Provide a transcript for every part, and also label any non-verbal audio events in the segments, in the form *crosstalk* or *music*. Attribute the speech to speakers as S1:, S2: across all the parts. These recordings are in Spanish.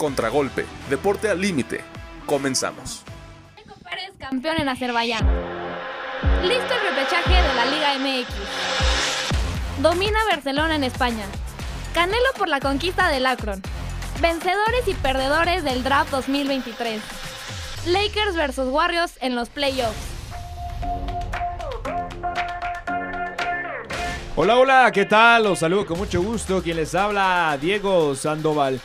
S1: Contragolpe, deporte al límite. Comenzamos.
S2: Checo Pérez campeón en Azerbaiyán. Listo el repechaje de la Liga MX. Domina Barcelona en España. Canelo por la conquista del Akron. Vencedores y perdedores del draft 2023. Lakers vs Warriors en los playoffs.
S3: Hola, hola, ¿qué tal? Los saludo con mucho gusto. Quien les habla, Diego Sandoval.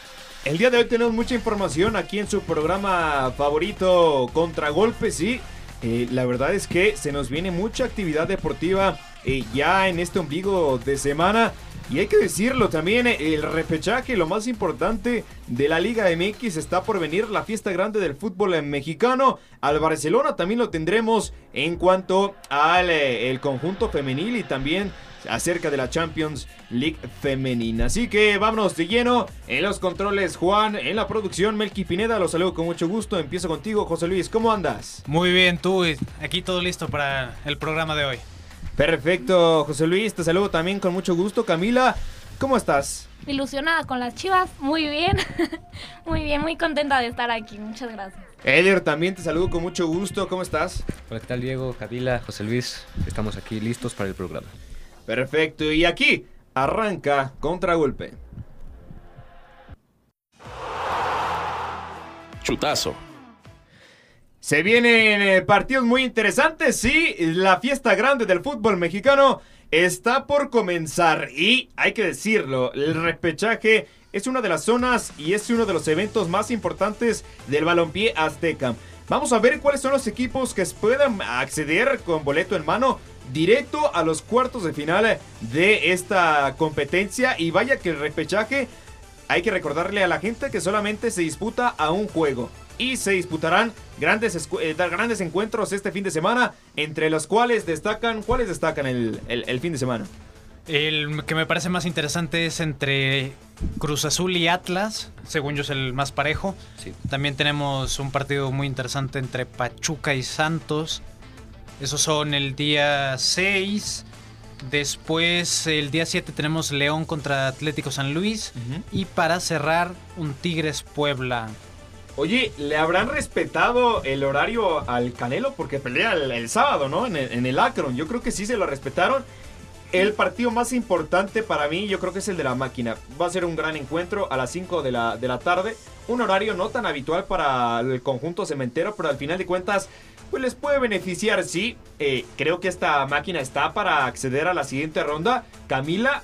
S3: El día de hoy tenemos mucha información aquí en su programa favorito, Contragolpe, sí. Eh, la verdad es que se nos viene mucha actividad deportiva eh, ya en este ombligo de semana. Y hay que decirlo también, eh, el repechaje, lo más importante de la Liga MX, está por venir la fiesta grande del fútbol mexicano. Al Barcelona también lo tendremos en cuanto al el conjunto femenil y también acerca de la Champions League femenina. Así que vámonos de lleno en los controles, Juan, en la producción, Melqui Pineda, los saludo con mucho gusto. Empiezo contigo, José Luis, ¿cómo andas?
S4: Muy bien, tú, aquí todo listo para el programa de hoy.
S3: Perfecto, José Luis, te saludo también con mucho gusto. Camila, ¿cómo estás?
S2: Ilusionada con las chivas, muy bien. *laughs* muy bien, muy contenta de estar aquí. Muchas gracias.
S3: Eder, también te saludo con mucho gusto. ¿Cómo estás?
S5: Hola, ¿qué tal Diego, Camila, José Luis? Estamos aquí listos para el programa.
S3: Perfecto, y aquí arranca Contragolpe.
S1: Chutazo.
S3: Se vienen eh, partidos muy interesantes, sí, la fiesta grande del fútbol mexicano está por comenzar y hay que decirlo, el repechaje es una de las zonas y es uno de los eventos más importantes del balompié azteca. Vamos a ver cuáles son los equipos que puedan acceder con boleto en mano directo a los cuartos de final de esta competencia. Y vaya que el repechaje, hay que recordarle a la gente que solamente se disputa a un juego. Y se disputarán grandes, eh, grandes encuentros este fin de semana, entre los cuales destacan, ¿cuáles destacan el, el fin de semana?
S4: El que me parece más interesante es entre Cruz Azul y Atlas, según yo es el más parejo.
S5: Sí.
S4: También tenemos un partido muy interesante entre Pachuca y Santos. Esos son el día 6. Después, el día 7 tenemos León contra Atlético San Luis. Y para cerrar, un Tigres Puebla.
S3: Oye, ¿le habrán respetado el horario al Canelo? Porque pelea el, sábado, ¿no? En el, en el Akron. Yo creo que sí se lo respetaron. El partido más importante para mí, yo creo que es el de la máquina. Va a ser un gran encuentro a las 5 de la, de la tarde. Un horario no tan habitual para el conjunto cementero, pero al final de cuentas, pues les puede beneficiar, sí. Eh, creo que esta máquina está para acceder a la siguiente ronda. Camila,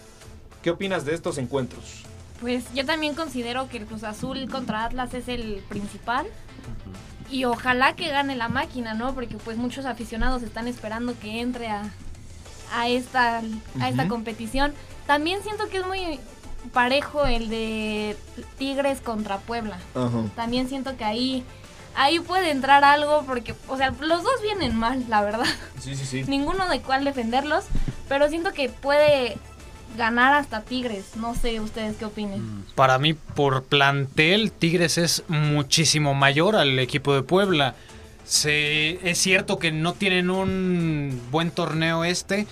S3: ¿qué opinas de estos encuentros?
S2: Pues yo también considero que el Cruz Azul contra Atlas es el principal. Y ojalá que gane la máquina, ¿no? Porque pues muchos aficionados están esperando que entre a, a esta, a esta competición. También siento que es muy parejo el de Tigres contra Puebla. También siento que ahí ahí puede entrar algo porque, o sea, los dos vienen mal, la verdad.
S3: Sí, sí, sí. *laughs*
S2: Ninguno de cuál defenderlos, pero siento que puede ganar hasta Tigres. No sé ustedes qué opinen.
S4: Mm, para mí, por plantel, Tigres es muchísimo mayor al equipo de Puebla. Se, es cierto que no tienen un buen torneo este,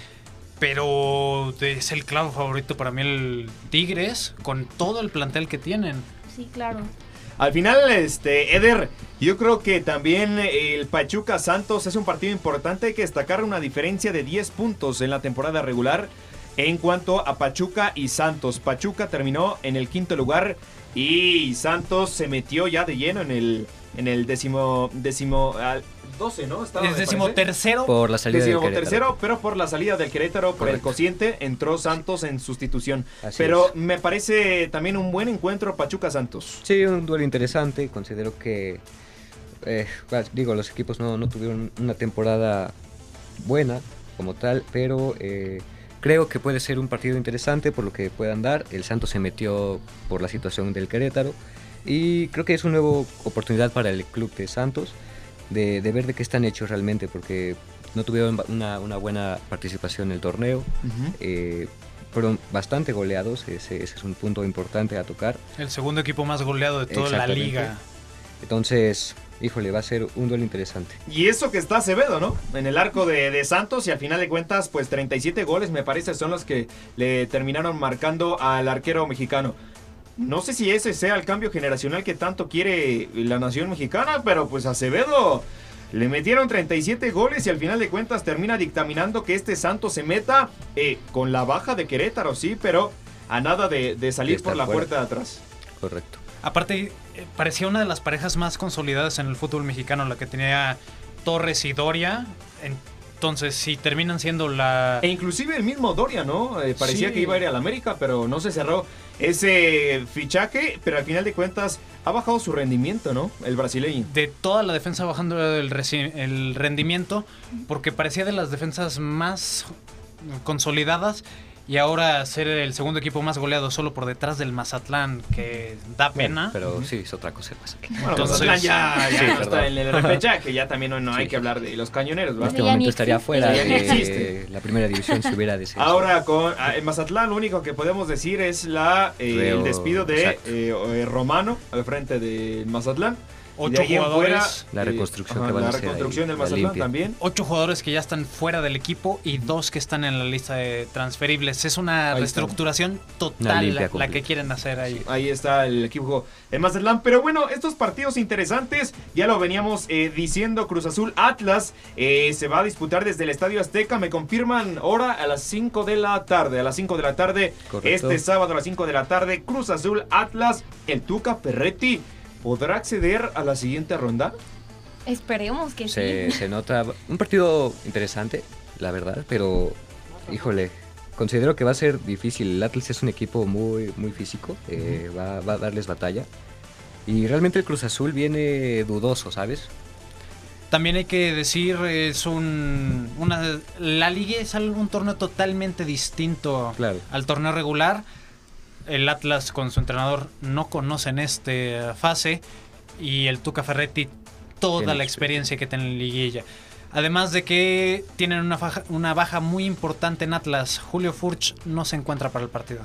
S4: pero es el clavo favorito para mí el Tigres, con todo el plantel que tienen.
S2: Sí, claro.
S3: Al final, este, Eder, yo creo que también el Pachuca Santos es un partido importante. Hay que destacar una diferencia de 10 puntos en la temporada regular en cuanto a Pachuca y Santos. Pachuca terminó en el quinto lugar y Santos se metió ya de lleno en el, en el décimo, décimo, 12, ¿no?
S4: Estaba, es décimo tercero.
S5: Por la salida
S3: décimo del tercero, pero por la salida del Querétaro, por el cociente, entró Santos en sustitución. pero me parece también un buen encuentro Pachuca-Santos.
S5: Sí, un duelo interesante. Considero que, eh, digo, los equipos no, no, tuvieron una temporada buena como tal, pero... Eh, creo que puede ser un partido interesante por lo que puedan dar. El Santos se metió por la situación del Querétaro y creo que es una nueva oportunidad para el club de Santos de, ver de qué están hechos realmente, porque no tuvieron una, buena participación en el torneo. Eh, fueron bastante goleados, ese, es un punto importante a tocar.
S4: El segundo equipo más goleado de toda la liga.
S5: Entonces, híjole, va a ser un duelo interesante.
S3: Y eso que está Acevedo, ¿no? En el arco de, de, Santos y al final de cuentas, pues 37 goles me parece son los que le terminaron marcando al arquero mexicano. no sé si ese sea el cambio generacional que tanto quiere la nación mexicana, pero pues Acevedo le metieron 37 goles y al final de cuentas termina dictaminando que este Santos se meta eh, con la baja de Querétaro, sí, pero a nada de, de salir por la puerta de atrás.
S5: Correcto.
S4: Aparte, eh, parecía una de las parejas más consolidadas en el fútbol mexicano, la que tenía Torres y Doria. Entonces, si terminan siendo la...
S3: E inclusive el mismo Doria, ¿no? Eh, parecía
S4: Sí.
S3: que iba a ir al América, pero no se cerró ese fichaje, pero al final de cuentas ha bajado su rendimiento, ¿no? El brasileño.
S4: de toda la defensa bajando el, el rendimiento, porque parecía de las defensas más consolidadas y ahora ser el segundo equipo más goleado solo por detrás del Mazatlán, que da pena.
S5: Pero sí, es otra cosa. pasa.
S3: Bueno,
S4: Entonces-
S3: Mazatlán ya, ya
S5: Sí,
S3: no
S5: perdón.
S3: está en el repechaje, ya también no, no hay
S5: Sí.
S3: que hablar de los cañoneros,
S5: En
S3: ¿verdad?
S5: este
S2: ya ni
S5: momento estaría fuera de la primera división si hubiera descenso.
S3: Ahora con ah, en Mazatlán lo único que podemos decir es la eh, el despido de eh, eh, Romano al frente de Mazatlán. Y
S4: Ocho jugadores.
S5: La reconstrucción que van
S3: la
S5: a hacer
S3: reconstrucción
S5: ahí,
S3: del Mazatlán también.
S4: Ocho jugadores que ya están fuera del equipo y dos que están en la lista de transferibles. Es una
S3: Ahí
S4: reestructuración total la, que quieren hacer ahí.
S3: Ahí está el equipo de Mazatlán. Pero bueno, estos partidos interesantes, ya lo veníamos eh, diciendo, Cruz Azul Atlas eh, se va a disputar desde el Estadio Azteca. Me confirman hora a las 5 de la tarde. A las 5 de la tarde,
S5: Correcto.
S3: este sábado a las 5 de la tarde, Cruz Azul Atlas, el Tuca Ferretti. ¿Podrá acceder a la siguiente ronda?
S2: Esperemos que
S5: Se,
S2: sí.
S5: se nota un partido interesante, la verdad, pero híjole, considero que va a ser difícil. El Atlas es un equipo muy, muy físico, eh, va, va a darles batalla. Y realmente el Cruz Azul viene dudoso, ¿sabes?
S4: También hay que decir, es un. Una, la liga es algo- un torneo totalmente distinto
S5: Claro.
S4: al torneo regular. El Atlas con su entrenador no conocen esta fase y el Tuca Ferretti toda la experiencia que tiene en liguilla. Además de que tienen una, faja- una baja muy importante en Atlas. Julio Furch no se encuentra para el partido.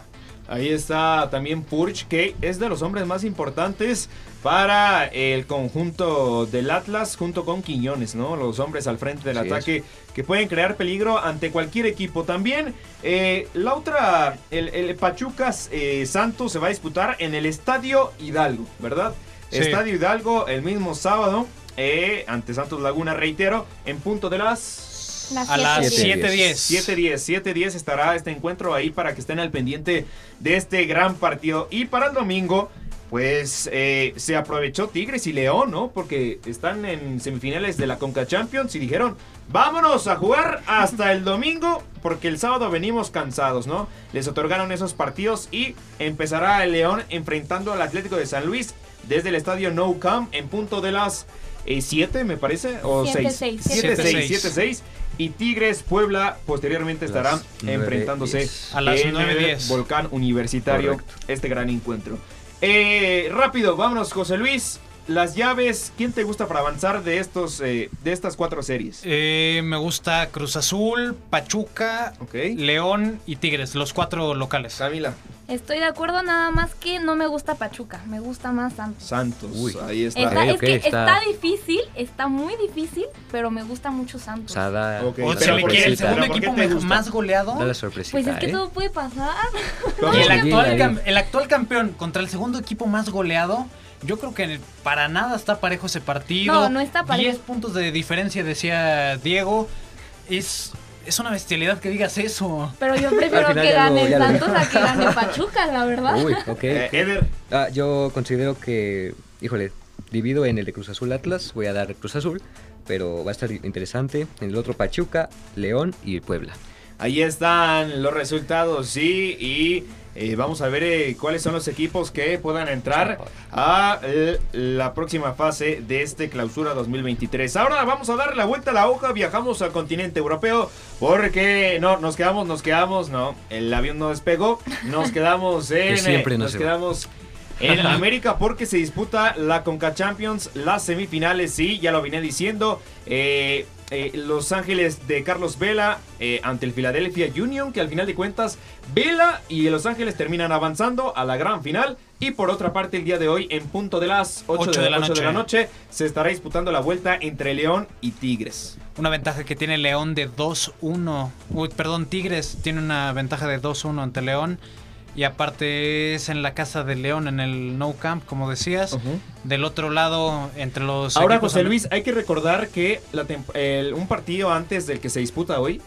S3: Ahí está también Purch, que es de los hombres más importantes para el conjunto del Atlas, junto con Quiñones, ¿no? Los hombres al frente del ataque que pueden crear peligro ante cualquier equipo. También eh, la otra, el, el Pachucas eh, Santos se va a disputar en el Estadio Hidalgo, ¿verdad?
S4: Sí.
S3: Estadio Hidalgo el mismo sábado. eh, ante Santos Laguna, reitero, en punto de las
S2: Las
S4: A las
S2: siete,
S4: 7:10.
S3: 7-10, 7-10 estará este encuentro ahí para que estén al pendiente de este gran partido. Y para el domingo, pues eh, se aprovechó Tigres y León, ¿no? Porque están en semifinales de la Conca Champions y dijeron, vámonos a jugar hasta el domingo, porque el sábado venimos cansados, ¿no? Les otorgaron esos partidos y empezará el León enfrentando al Atlético de San Luis desde el estadio No Camp en punto de las 7, me parece, o
S2: Siete,
S3: 6.
S2: seis,
S3: 7,
S4: siete,
S3: 6,
S4: seis.
S3: 7, 6. Y Tigres Puebla posteriormente estarán enfrentándose.
S4: A las
S3: en el
S4: 9:10.
S3: Volcán Universitario
S5: Correcto.
S3: este gran encuentro. Eh, rápido, vámonos José Luis. Las llaves, ¿quién te gusta para avanzar de estos eh, de estas cuatro series?
S4: Eh, me gusta Cruz Azul, Pachuca,
S3: Ok.
S4: León y Tigres, los cuatro locales.
S3: Camila,
S2: Estoy de acuerdo, nada más que no me gusta Pachuca, me gusta más Santos.
S3: Santos,
S5: Uy.
S3: ahí está.
S2: Está- es que
S5: está-
S2: está... difícil, está muy difícil, pero me gusta mucho
S5: O
S2: Santos.
S5: sea, da.
S4: O el segundo
S3: ¿Pero por qué
S4: equipo más goleado.
S5: da la sorpresita,
S2: pues es que
S5: ¿eh?
S2: todo puede pasar.
S4: Y el actual, el actual campeón contra el segundo equipo más goleado, yo creo que para nada está parejo ese partido.
S2: No, no está parejo.
S4: 10 puntos de diferencia, decía Diego. Es, es una bestialidad que digas eso.
S2: Pero yo prefiero que gane
S5: lo-
S2: Santos a que gane Pachuca, la verdad.
S5: Uy, ok.
S3: Eh,
S5: ok.
S3: Eder,
S5: Ah, yo considero que, híjole, divido en el de Cruz Azul Atlas, voy a dar Cruz Azul, pero va a estar interesante. En el otro Pachuca, León y Puebla.
S3: ahí están los resultados, sí, y eh, vamos a ver eh, cuáles son los equipos que puedan entrar a eh, la próxima fase de este clausura 2023. Ahora vamos a dar la vuelta a la hoja, viajamos al continente europeo porque no, nos quedamos, nos quedamos, no, el avión no despegó, nos quedamos *laughs* en,
S5: Que siempre no
S3: nos quedamos en *laughs* América porque se disputa la Conca Champions, las semifinales, sí, ya lo vine diciendo. eh, eh, Los Ángeles de Carlos Vela eh, ante el Philadelphia Union, que al final de cuentas Vela y Los Ángeles terminan avanzando a la gran final. Y por otra parte, el día de hoy, en punto de las 8,
S4: Ocho
S3: de,
S4: de la
S3: la, ocho de la
S4: noche.
S3: noche, se estará disputando la vuelta entre León y Tigres.
S4: Una ventaja que tiene León de 2-1. Uy, perdón, Tigres tiene una ventaja de 2-1 ante León. Y aparte es en la casa de León, en el No Camp, como decías. Del otro lado, entre los...
S3: Ahora, José Luis, hay que recordar que la tem- el- un partido antes del que se disputa hoy,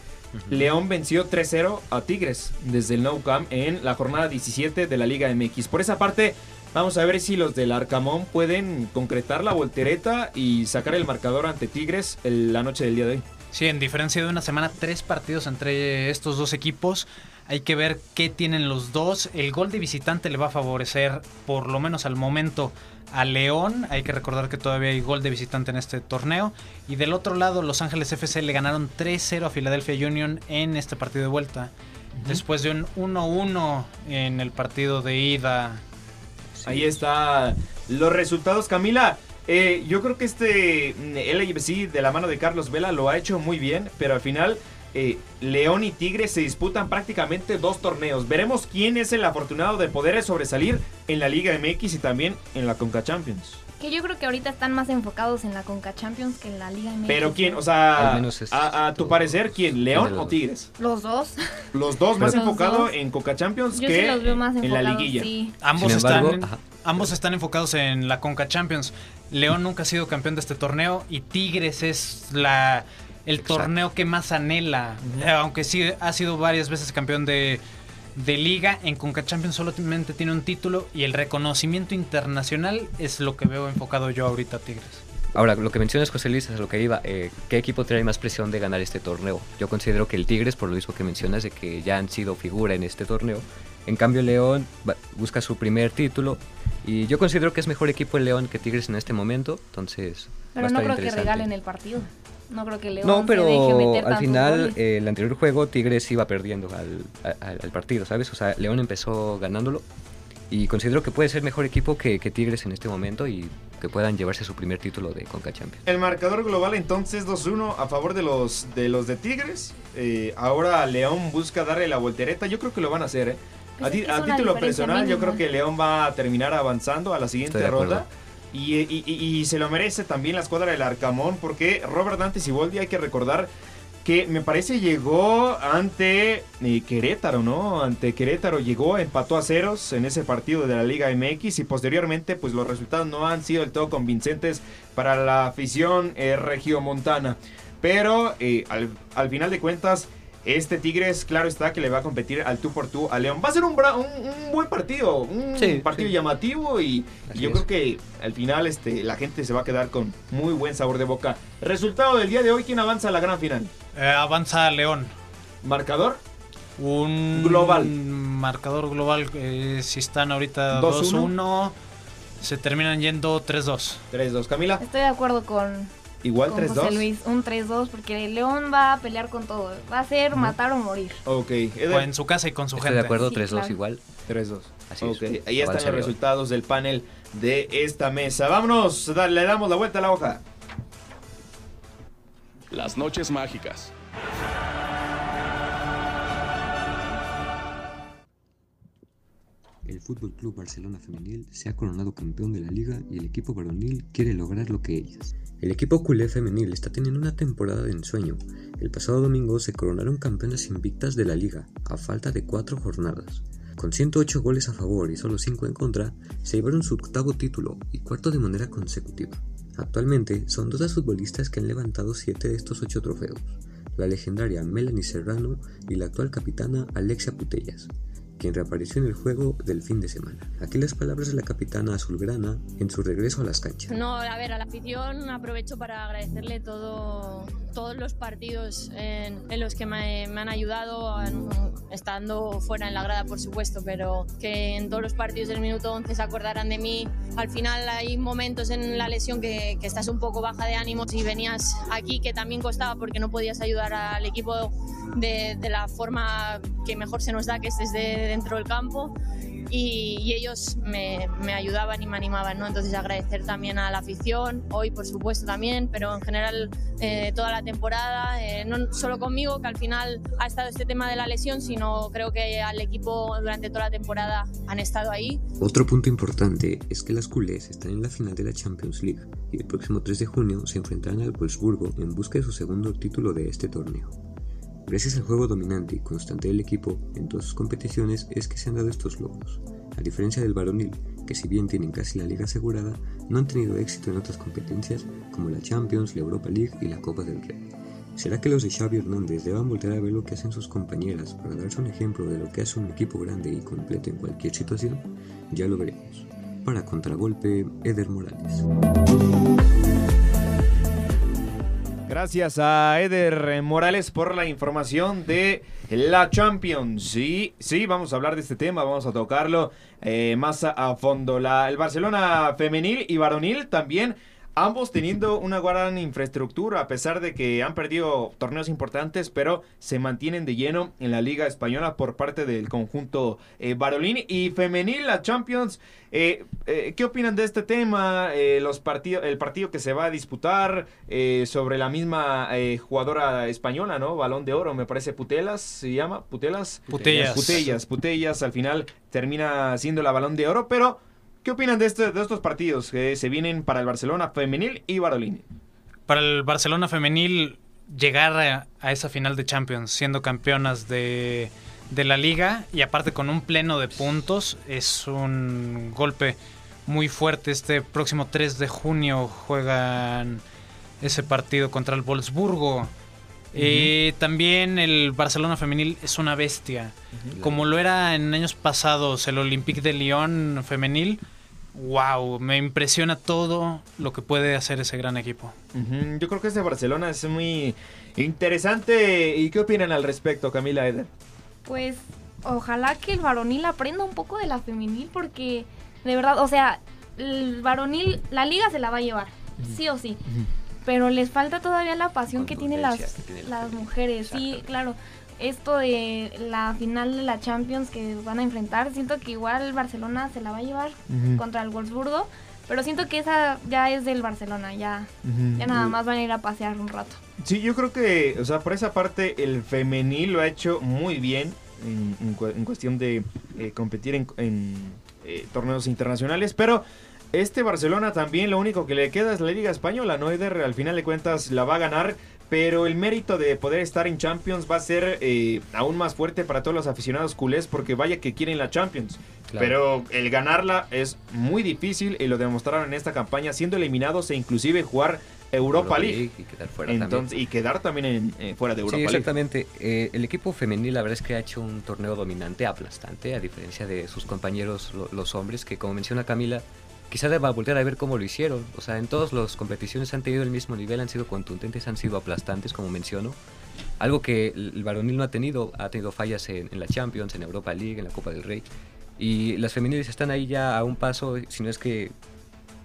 S3: León venció 3-0 a Tigres desde el Nou Camp en la jornada 17 de la Liga MX. Por esa parte, vamos a ver si los del Arcamón pueden concretar la voltereta y sacar el marcador ante Tigres el- la noche del día de hoy.
S4: Sí, en diferencia de una semana, tres partidos entre estos dos equipos. Hay que ver qué tienen los dos. El gol de visitante le va a favorecer, por lo menos al momento, a León. Hay que recordar que todavía hay gol de visitante en este torneo. Y del otro lado, Los Ángeles FC le ganaron 3-0 a Philadelphia Union en este partido de vuelta. Después de un 1-1 en el partido de ida.
S3: Ahí está los resultados, Camila. eh, yo creo que este mm, LAFC de la mano de Carlos Vela lo ha hecho muy bien, pero al final eh, León y Tigres se disputan prácticamente dos torneos. Veremos quién es el afortunado de poder sobresalir en la Liga MX y también en la Conca Champions.
S2: Que yo creo que ahorita están más enfocados en la Conca Champions que en la Liga MX.
S3: Pero quién, o sea,
S5: Al menos es-
S3: a, a tu parecer, ¿quién? ¿León o Tigres?
S2: Los dos.
S3: Los dos más enfocados
S2: dos.
S3: en Conca Champions
S2: Yo
S3: que
S2: sí los veo más
S3: en la liguilla.
S2: Sí.
S4: Ambos,
S5: Sin embargo,
S4: están,
S5: ajá.
S4: ambos están enfocados en la Conca Champions. León nunca ha sido campeón de este torneo y Tigres es la el
S5: Exacto.
S4: torneo que más anhela. Eh, Aunque sí ha sido varias veces campeón de, de liga, en Conca Champions solamente tiene un título y el reconocimiento internacional es lo que veo enfocado yo ahorita a Tigres.
S5: Ahora, lo que mencionas, José Luis, es a lo que iba. eh, ¿Qué equipo trae más presión de ganar este torneo? Yo considero que el Tigres, por lo mismo que mencionas, de que ya han sido figura en este torneo. En cambio, León busca su primer título. Y yo considero que es mejor equipo el León que Tigres en este momento. Entonces, va
S2: Pero
S5: a
S2: no
S5: estar
S2: creo que regalen el partido. No creo que León
S5: No,
S2: se
S5: pero
S2: deje meter
S5: al final, eh, el anterior juego, Tigres iba perdiendo al, al- al partido, ¿sabes? O sea, León empezó ganándolo. Y considero que puede ser mejor equipo que, que Tigres en este momento y que puedan llevarse su primer título de Conca Champions.
S3: El marcador global entonces 2-1 a favor de los de los de Tigres. Eh, ahora León busca darle la voltereta. Yo creo que lo van a hacer. ¿eh? A,
S2: Pues
S3: ti-
S2: es que
S3: a título personal, yo creo que León va a terminar avanzando a la siguiente
S5: Estoy de acuerdo.
S3: Y- y se lo merece también la escuadra del Arcamón, porque Robert Dante Siboldi hay que recordar que me parece llegó ante eh, Querétaro, ¿no? Ante Querétaro llegó, empató a ceros en ese partido de la Liga MX y posteriormente pues los resultados no han sido del todo convincentes para la afición eh, regiomontana. Pero eh, al, al final de cuentas, este Tigres, claro está que le va a competir al tú por tú a León. Va a ser un, bra- un, un buen partido, un
S5: Sí,
S3: partido
S5: sí.
S3: llamativo y, yo
S5: es.
S3: creo que al final este, la gente se va a quedar con muy buen sabor de boca. Resultado del día de hoy, ¿quién avanza a la gran final?
S4: Eh, avanza León.
S3: ¿Marcador?
S4: Un
S3: Global.
S4: marcador global, eh, si están ahorita
S3: 2-1.
S4: 2-1, se terminan yendo 3-2.
S3: 3-2. Camila,
S2: Estoy de acuerdo con,
S3: igual
S2: con José
S3: 3-2.
S2: Luis. Un 3-2 porque León va a pelear con todo. Va a ser matar o morir.
S3: Ok,
S4: O en su casa y con su
S5: Estoy
S4: gente.
S5: de acuerdo,
S2: Sí,
S5: 3-2
S2: claro.
S5: igual.
S3: 3-2.
S5: Así
S3: Ok,
S5: es.
S3: ahí están los resultados del panel de esta mesa. Vámonos, le damos la vuelta a la hoja.
S1: Las noches mágicas.
S6: Fútbol Club Barcelona Femenil se ha coronado campeón de la liga y el equipo varonil quiere lograr lo que ellas. El equipo culé femenil está teniendo una temporada de ensueño. El pasado domingo se coronaron campeonas invictas de la liga, a falta de cuatro jornadas. Con 108 goles a favor y solo 5 en contra, se llevaron su octavo título y cuarto de manera consecutiva. Actualmente son dos las futbolistas que han levantado 7 de estos 8 trofeos, la legendaria Melanie Serrano y la actual capitana Alexia Putellas, quien reapareció en el juego del fin de semana. Aquí las palabras de la capitana azulgrana en su regreso a las canchas.
S7: No, a ver, a la afición aprovecho para agradecerle todo, todos los partidos en, en los que me, me han ayudado, en- estando fuera en la grada, por supuesto, pero que en todos los partidos del minuto 11 se acordarán de mí. Al final hay momentos en la lesión que, que estás un poco baja de ánimos y venías aquí que también costaba porque no podías ayudar al equipo de, de la forma que mejor se nos da, que es desde dentro del campo y, ellos me, me ayudaban y me animaban, ¿no? Entonces agradecer también a la afición, hoy por supuesto también, pero en general eh, toda la temporada, eh, no solo conmigo, que al final ha estado este tema de la lesión, sino creo que al equipo durante toda la temporada han estado ahí.
S6: Otro punto importante es que las culés están en la final de la Champions League y el próximo 3 de junio se enfrentarán al Wolfsburgo en busca de su segundo título de este torneo. Gracias al juego dominante y constante del equipo en todas sus competiciones es que se han dado estos logros. A diferencia del varonil, que si bien tienen casi la liga asegurada, no han tenido éxito en otras competencias como la Champions, la Europa League y la Copa del Rey. ¿Será que los de Xavi Hernández deban volver a ver lo que hacen sus compañeras para darse un ejemplo de lo que hace un equipo grande y completo en cualquier situación? Ya lo veremos. Para contragolpe, Eder Morales.
S3: Gracias a Eder Morales por la información de la Champions. Sí, sí, vamos a hablar de este tema, vamos a tocarlo eh, más a, a fondo. La, el Barcelona femenil y varonil también ambos teniendo una gran infraestructura, a pesar de que han perdido torneos importantes, pero se mantienen de lleno en la Liga Española por parte del conjunto eh, Barolín y femenil, la Champions. Eh, eh, ¿Qué opinan de este tema? Eh, los partidos, el partido que se va a disputar sobre la misma jugadora española, ¿no? Balón de oro, me parece Putelas, se llama Putelas.
S4: Putellas.
S3: Putellas, Putellas, al final termina siendo la Balón de oro, pero ¿qué opinan de, este, de estos partidos que se vienen para el Barcelona femenil y Barolín?
S4: Para el Barcelona femenil, llegar a, a esa final de Champions siendo campeonas de, de la liga y aparte con un pleno de puntos es un golpe muy fuerte. Este próximo 3 de junio juegan ese partido contra el Wolfsburgo. Eh, también el Barcelona femenil es una bestia. Como lo era en años pasados el Olympique de Lyon femenil. Wow, me impresiona todo lo que puede hacer ese gran equipo.
S3: Yo creo que este Barcelona es muy interesante. ¿Y qué opinan al respecto, Camila Eder?
S2: Pues ojalá que el varonil aprenda un poco de la femenil porque de verdad, o sea, el varonil, la liga se la va a llevar, sí o sí. Pero les falta todavía la pasión que tienen las,
S5: Contundencia que tiene la
S2: las mujeres, sí, claro. Esto de la final de la Champions que van a enfrentar, siento que igual el Barcelona se la va a llevar contra el Wolfsburgo, pero siento que esa ya es del Barcelona, ya, ya nada más van a ir a pasear un rato.
S3: Sí, yo creo que, o sea, por esa parte, el femenil lo ha hecho muy bien en, en cu- en cuestión de eh, competir en, en, eh, torneos internacionales, pero este Barcelona también lo único que le queda es la Liga Española, ¿no? Eder, al final de cuentas la va a ganar, pero el mérito de poder estar en Champions va a ser eh, aún más fuerte para todos los aficionados culés, porque vaya que quieren la Champions.
S5: Claro.
S3: Pero el ganarla es muy difícil y lo demostraron en esta campaña, siendo eliminados e inclusive jugar Europa, League.
S5: y quedar fuera
S3: Entonces,
S5: también.
S3: y quedar también en, eh, fuera de Europa
S5: Sí,
S3: League.
S5: exactamente. Eh, el equipo femenil, la verdad es que ha hecho un torneo dominante, aplastante, a diferencia de sus compañeros, lo- los hombres, que como menciona Camila, quizá deba voltear a ver cómo lo hicieron. O sea, en todas las competiciones han tenido el mismo nivel, han sido contundentes, han sido aplastantes, como menciono. Algo que el varonil no ha tenido, ha tenido fallas en, en la Champions, en Europa League, en la Copa del Rey. Y las femeniles están ahí ya a un paso, si no es que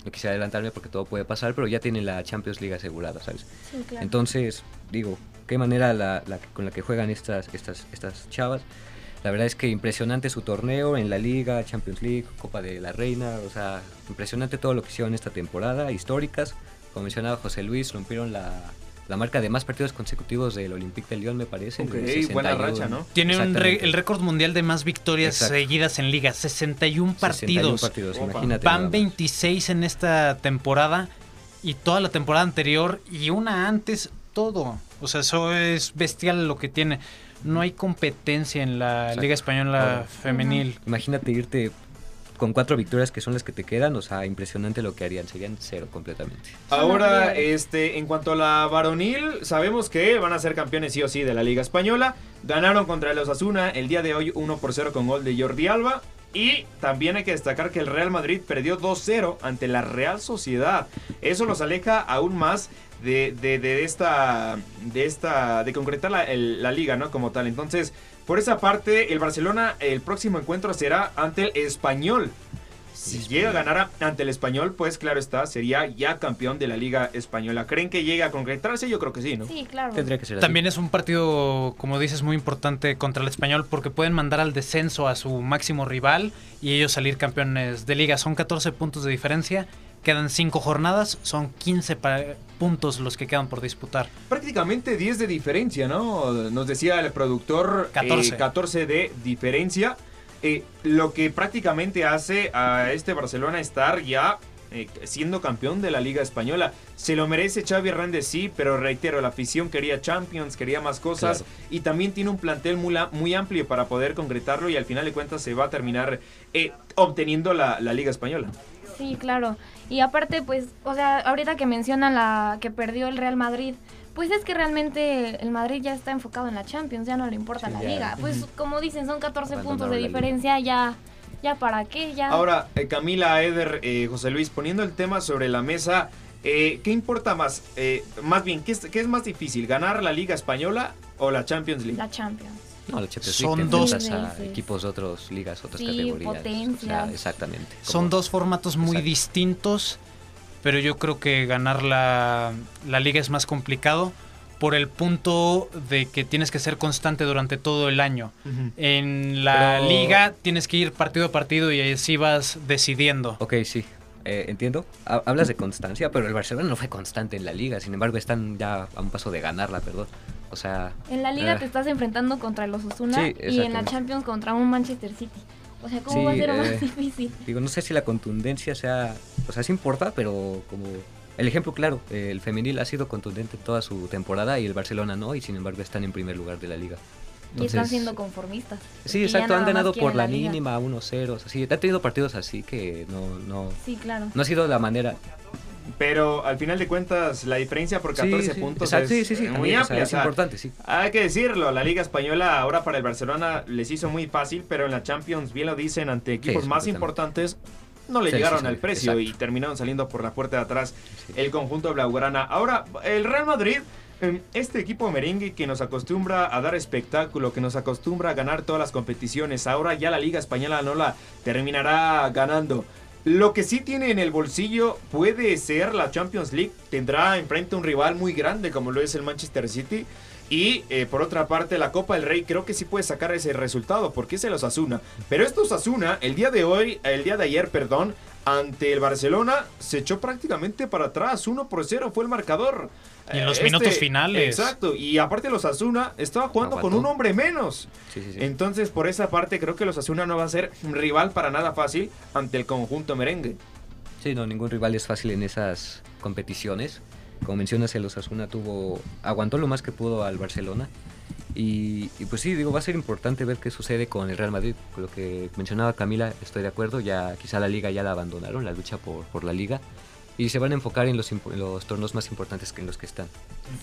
S5: no quisiera adelantarme porque todo puede pasar, pero ya tienen la Champions League asegurada, ¿sabes?
S2: Sí, claro.
S5: Entonces, digo, qué manera la, la con la que juegan estas, estas, estas chavas. La verdad es que impresionante su torneo en la Liga, Champions League, Copa de la Reina. O sea, impresionante todo lo que hicieron esta temporada. Históricas. Como mencionaba José Luis, rompieron la, la marca de más partidos consecutivos del Olympique de Lyon, me parece.
S3: Ok,
S5: de
S3: buena
S5: 61.
S3: racha, ¿no?
S4: Tiene un re- el récord mundial de más victorias
S5: Exacto.
S4: seguidas en liga, 61
S5: 61
S4: partidos.
S5: partidos,
S3: Opa.
S5: imagínate.
S4: Van
S5: más.
S4: 26 en esta temporada y toda la temporada anterior y una antes, todo. O sea, eso es bestial lo que tiene. No hay competencia en la
S5: Exacto.
S4: Liga Española
S5: Ahora.
S4: Femenil.
S5: Imagínate irte con cuatro victorias que son las que te quedan. O sea, impresionante lo que harían. Serían cero completamente.
S3: Ahora, este, en cuanto a la varonil, sabemos que van a ser campeones sí o sí de la Liga Española. Ganaron contra los Asuna el día de hoy 1 por 0 con gol de Jordi Alba. Y también hay que destacar que el Real Madrid perdió 2-0 ante la Real Sociedad. Eso los aleja aún más de, de- de esta. de esta. de concretar la, la liga, ¿no? Como tal. Entonces, por esa parte, el Barcelona, el próximo encuentro será ante el español. Si llega a ganar ante el español, pues claro está, sería ya campeón de la Liga Española. ¿Creen que llegue a concretarse? Yo creo que sí, ¿no?
S2: Sí, claro.
S5: Tendría que ser así.
S4: También es un partido, como dices, muy importante contra el español porque pueden mandar al descenso a su máximo rival y ellos salir campeones de liga. Son 14 puntos de diferencia, quedan 5 jornadas, son 15 pa- puntos los que quedan por disputar.
S3: Prácticamente 10 de diferencia, ¿no? Nos decía el productor
S4: 14.
S3: eh, 14 de diferencia. Eh, lo que prácticamente hace a este Barcelona estar ya eh, siendo campeón de la Liga Española. Se lo merece Xavi Hernández, sí, pero reitero, la afición quería Champions, quería más cosas
S5: Claro.
S3: y también tiene un plantel muy, muy amplio para poder concretarlo y al final de cuentas se va a terminar eh, obteniendo la, la Liga Española.
S2: Sí, claro. Y aparte, pues, o sea, ahorita que mencionan la que perdió el Real Madrid, pues es que realmente el Madrid ya está enfocado en la Champions, ya no le importa
S5: Sí,
S2: la
S5: ya.
S2: liga. Pues como dicen, son 14 puntos de diferencia, ya ya para qué, ya.
S3: Ahora, eh, Camila, Eder, eh, José Luis, poniendo el tema sobre la mesa, eh, ¿qué importa más? Eh, más bien, ¿qué es, qué es más difícil? ¿Ganar la Liga Española o la Champions League?
S2: la Champions.
S5: No, la Champions
S4: Son
S5: League te
S4: dos-
S5: a equipos de otras ligas, otras
S2: Sí,
S5: categorías. o sea,
S2: potencias.
S5: exactamente.
S4: Son dos formatos muy
S5: Exacto.
S4: distintos, pero yo creo que ganar la, la liga es más complicado por el punto de que tienes que ser constante durante todo el año. En la
S5: Pero-
S4: liga tienes que ir partido a partido y así vas decidiendo.
S5: Ok, sí. eh, entiendo. Ha- Hablas de constancia, pero el Barcelona no fue constante en la liga. Sin embargo, están ya a un paso de ganarla, perdón. O sea,
S2: En la liga
S5: eh,
S2: te estás enfrentando contra los Osasuna
S5: Sí,
S2: y en la. Champions contra un Manchester City. O sea, ¿cómo
S5: Sí,
S2: va a ser
S5: eh,
S2: más difícil?
S5: digo, no sé si la contundencia sea. O sea, sí importa, pero como. El ejemplo claro, eh, el femenil ha sido contundente toda su temporada y el Barcelona no, y sin embargo están en primer lugar de la liga.
S2: y están siendo conformistas.
S5: Sí, exacto, han ganado por la mínima, 1-0. Así, han tenido partidos así que no, no,
S2: Sí, claro.
S5: no ha sido la manera.
S3: Pero al final de cuentas, la diferencia por 14
S5: sí, sí,
S3: puntos
S5: exacto,
S3: es
S5: sí,
S3: muy
S5: también, o sea,
S3: amplia.
S5: es importante, sí.
S3: Hay que decirlo, la Liga Española ahora para el Barcelona les hizo muy fácil, pero en la Champions, bien lo dicen, ante equipos más importantes, no le
S5: Sí,
S3: llegaron
S5: sí, sí,
S3: al precio
S5: exacto.
S3: y terminaron saliendo por la puerta de atrás el conjunto blaugrana. Ahora, el Real Madrid, eh, este equipo merengue que nos acostumbra a dar espectáculo, que nos acostumbra a ganar todas las competiciones, ahora ya la Liga Española no la terminará ganando. Lo que sí tiene en el bolsillo puede ser la Champions League. Tendrá enfrente un rival muy grande como lo es el Manchester City. Y eh, por otra parte, la Copa del Rey creo que sí puede sacar ese resultado porque es el Osasuna. Pero esto Osasuna, el día de hoy, el día de ayer, perdón, ante el Barcelona, se echó prácticamente para atrás. 1 por 0 fue el marcador.
S4: Y en los
S3: Eh,
S4: minutos finales.
S3: Exacto. Y aparte, los Osasuna estaba jugando con un hombre menos.
S5: Sí, sí, sí.
S3: Entonces, por esa parte, creo que los Osasuna no va a ser un rival para nada fácil ante el conjunto merengue.
S5: Sí, no, ningún rival es fácil en esas competiciones. Como mencionas, el Osasuna tuvo, aguantó lo más que pudo al Barcelona. Y, y pues sí, digo, va a ser importante ver qué sucede con el Real Madrid. Con lo que mencionaba Camila, estoy de acuerdo. Ya quizá la liga ya la abandonaron, la lucha por, por la liga. Y se van a enfocar en los, en los torneos más importantes que en los que están.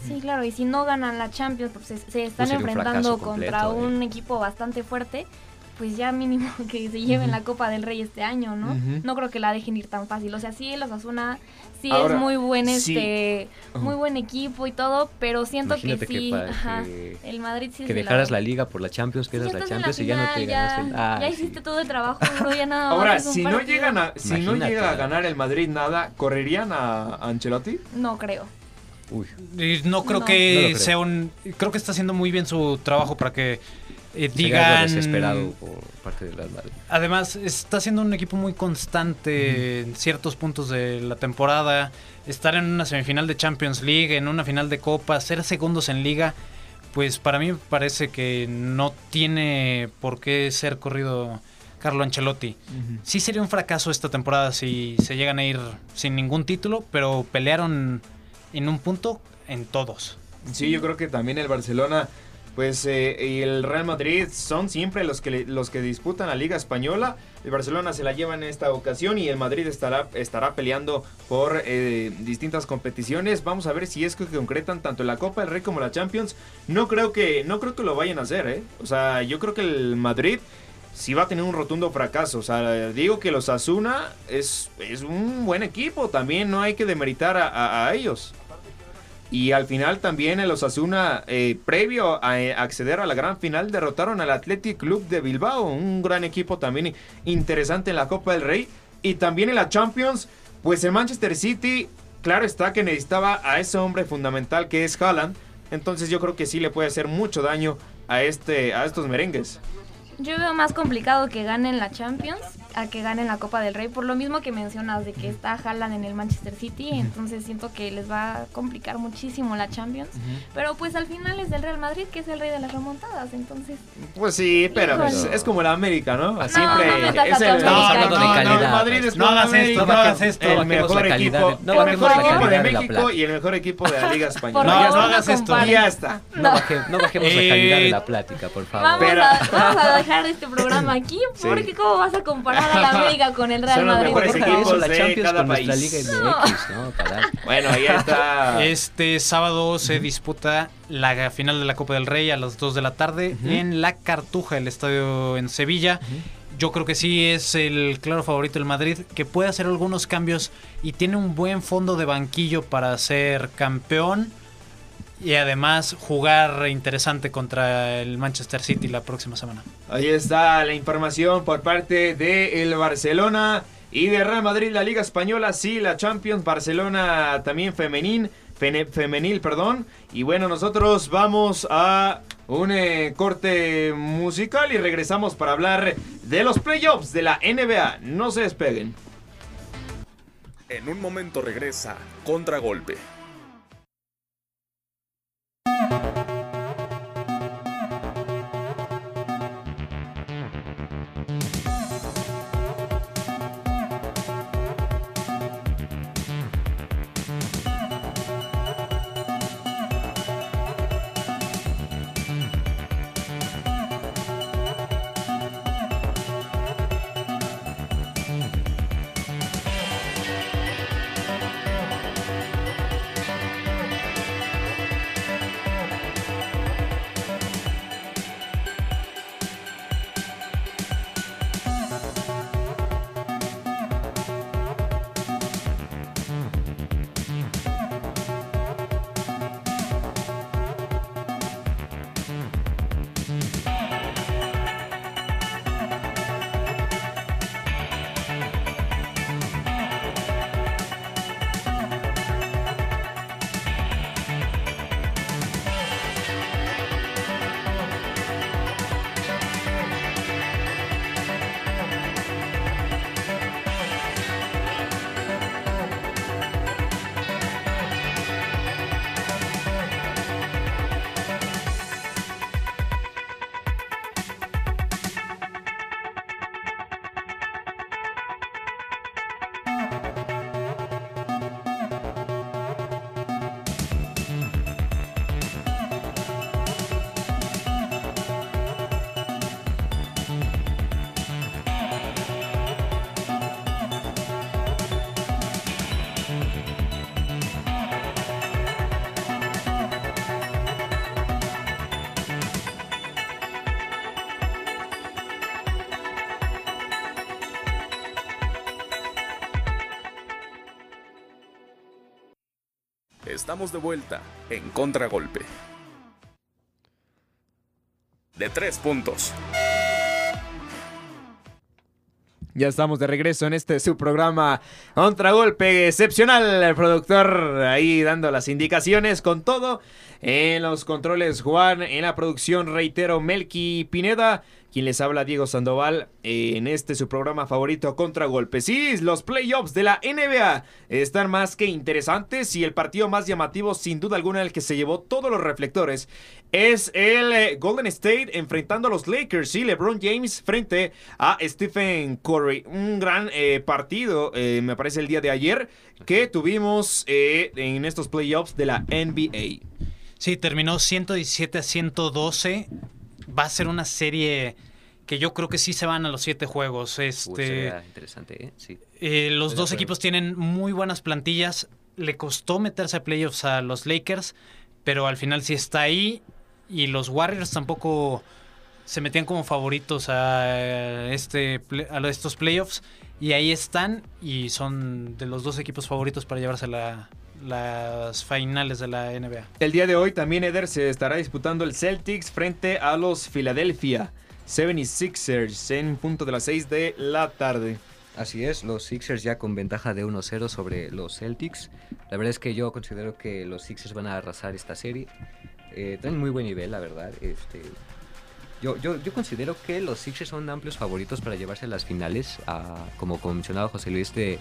S2: Sí, claro, y si no ganan la Champions, pues se, se están
S5: un
S2: enfrentando
S5: completo,
S2: contra
S5: eh.
S2: un equipo bastante fuerte, pues ya mínimo *laughs* que se lleven la Copa del Rey este año, ¿no? No creo que la dejen ir tan fácil. O sea, sí, el Osasuna sí
S3: Ahora,
S2: es muy buen
S3: sí.
S2: este muy buen equipo y todo, pero siento
S5: Imagínate
S2: que
S5: que
S2: sí,
S5: para
S2: ajá,
S5: que-
S2: el Madrid sí
S5: que dejaras la liga por la Champions, que
S2: ya
S5: eras la Champions y ya no te
S2: final,
S5: ganaste. el-
S2: ya,
S5: Ah,
S2: ya
S5: sí.
S2: hiciste todo el trabajo, bro, ya nada más
S3: Ahora,
S2: un
S3: si no, llegan a, si no llega a ganar el Madrid nada, ¿correrían a Ancelotti?
S2: No creo.
S5: Uy,
S4: no creo
S2: No.
S4: que
S5: No lo creo.
S4: sea un... Creo que está haciendo muy bien su trabajo para que eh, digan...
S5: desesperado por parte del Real Madrid.
S4: Además, está siendo un equipo muy constante en ciertos puntos de la temporada. Estar en una semifinal de Champions League, en una final de Copa, ser segundos en liga, pues para mí me parece que no tiene por qué ser corrido Carlo Ancelotti. Sí sería un fracaso esta temporada si se llegan a ir sin ningún título, pero pelearon en un punto en todos.
S3: Sí, yo creo que también el Barcelona, pues eh, y el Real Madrid son siempre los que los que disputan la Liga española. El Barcelona se la lleva en esta ocasión y el Madrid estará estará peleando por eh, distintas competiciones. Vamos a ver si es que concretan tanto la Copa del Rey como la Champions. No creo que no creo que lo vayan a hacer, ¿eh? O sea, yo creo que el Madrid sí va a tener un rotundo fracaso. O sea, digo que los Asuna es, es un buen equipo. También no hay que demeritar a ellos. Y al final también el Osasuna, eh, previo a eh, acceder a la gran final, derrotaron al Athletic Club de Bilbao, un gran equipo también interesante en la Copa del Rey. Y también en la Champions, pues el Manchester City, claro está que necesitaba a ese hombre fundamental que es Haaland. Entonces yo creo que sí le puede hacer mucho daño a, este, a estos merengues.
S2: Yo veo más complicado que ganen la Champions a que ganen la Copa del Rey, por lo mismo que mencionas de que está Haaland en el Manchester City, entonces siento que les va a complicar muchísimo la Champions, pero pues al final es del Real Madrid que es el rey de las remontadas, entonces...
S3: Pues sí, pero
S2: Híjole.
S3: es, como la América, ¿no? Siempre
S2: no
S3: es el no,
S5: calidad,
S3: el Madrid
S5: pues.
S3: es
S4: No hagas esto, no hagas esto.
S3: El
S5: No
S3: mejor equipo,
S5: de- no
S3: el mejor equipo de México y el mejor equipo de la Liga Española.
S4: No, no hagas esto.
S3: ya está.
S5: No,
S2: No.
S5: baje- no bajemos la calidad de la plática, por favor.
S2: Vamos,
S3: Pero-
S2: a, vamos a dejar este programa aquí, *laughs*
S3: Sí.
S2: porque ¿cómo vas a comparar a la *laughs* América con el Real
S3: Son los
S2: Madrid?
S3: mejores equipos
S5: la Champions
S3: cada
S5: con nuestra
S3: país.
S5: Liga MX, ¿no? *laughs*
S3: Bueno, ahí está.
S4: Este sábado se disputa la final de la Copa del Rey a las 2 de la tarde en La Cartuja, el estadio en Sevilla. Yo creo que sí es el claro favorito el Madrid, que puede hacer algunos cambios y tiene un buen fondo de banquillo para ser campeón y además jugar interesante contra el Manchester City la próxima semana.
S3: Ahí está la información por parte de el Barcelona y de Real Madrid, la Liga Española, sí, la Champions, Barcelona también femenil, fene- femenil, perdón. Y bueno, nosotros vamos a un eh, corte musical y regresamos para hablar de los playoffs de la NBA. No se despeguen.
S1: En un momento regresa Contragolpe. Estamos de vuelta en Contragolpe. De tres puntos.
S3: Ya estamos de regreso en este su programa Contragolpe excepcional. El productor ahí dando las indicaciones con todo. En los controles Juan, en la producción reitero Melky Pineda. Quien les habla Diego Sandoval en este su programa favorito Contragolpe. Sí, los playoffs de la NBA están más que interesantes y el partido más llamativo sin duda alguna el que se llevó todos los reflectores es el eh, Golden State enfrentando a los Lakers y LeBron James frente a Stephen Curry. Un gran eh, partido, eh, me parece el día de ayer, que tuvimos en estos playoffs de la NBA.
S4: Sí, terminó 117 a 112. Va a ser una serie que yo creo que sí se van a los siete juegos. Este,
S5: interesante, ¿eh? Sí.
S4: eh, los dos equipos tienen muy buenas plantillas. Le costó meterse a playoffs a los Lakers, pero al final sí está ahí. Y los Warriors tampoco se metían como favoritos a, este, a estos playoffs. Y ahí están y son de los dos equipos favoritos para llevarse la- las finales de la NBA.
S3: El día de hoy también Eder se estará disputando el Celtics frente a los Philadelphia 76ers en punto de las 6 de la tarde.
S5: Así es, los Sixers ya con ventaja de 1-0 sobre los Celtics. La verdad es que yo considero que los Sixers van a arrasar esta serie. Eh, tienen muy buen nivel, la verdad. Este, Yo, yo, yo considero que los Sixers son amplios favoritos para llevarse a las finales, a, como mencionaba José Luis, de,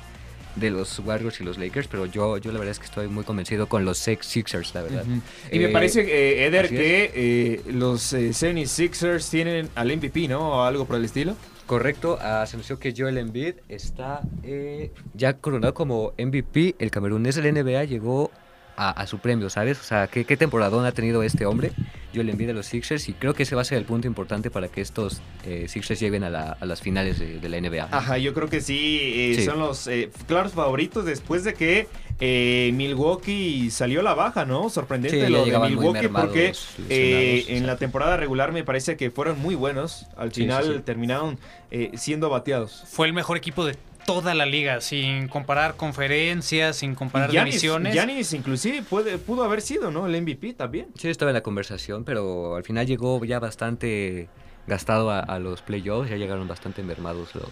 S5: de los Warriors y los Lakers, pero yo, yo la verdad es que estoy muy convencido con los Sixers, la verdad.
S3: Y me
S5: Eh,
S3: parece, eh, Eder, que eh, los eh, 76ers tienen al MVP, ¿no? O algo por el estilo.
S5: Correcto, ah, se anunció que Joel Embiid está eh, ya coronado como MVP. El camerunés del NBA llegó a, a su premio, ¿sabes? O sea, ¿qué, qué temporadón ha tenido este hombre, Joel Embiid de los Sixers, y creo que ese va a ser el punto importante para que estos eh, Sixers lleguen a, la- a las finales de, de la NBA.
S3: Ajá, yo creo que sí, eh,
S5: Sí.
S3: son los eh, claros favoritos después de que eh, Milwaukee salió a la baja, ¿no? Sorprendente
S5: Sí,
S3: lo de Milwaukee porque eh, en la temporada regular me parece que fueron muy buenos. Al
S5: Sí,
S3: final
S5: sí, sí.
S3: terminaron eh, siendo bateados.
S4: Fue el mejor equipo de toda la liga, sin comparar conferencias, sin comparar
S3: Giannis,
S4: divisiones.
S3: Giannis inclusive puede, pudo haber sido, ¿no? El MVP también.
S5: Sí, estaba en la conversación, pero al final llegó ya bastante gastado a, a los playoffs, ya llegaron bastante mermados los,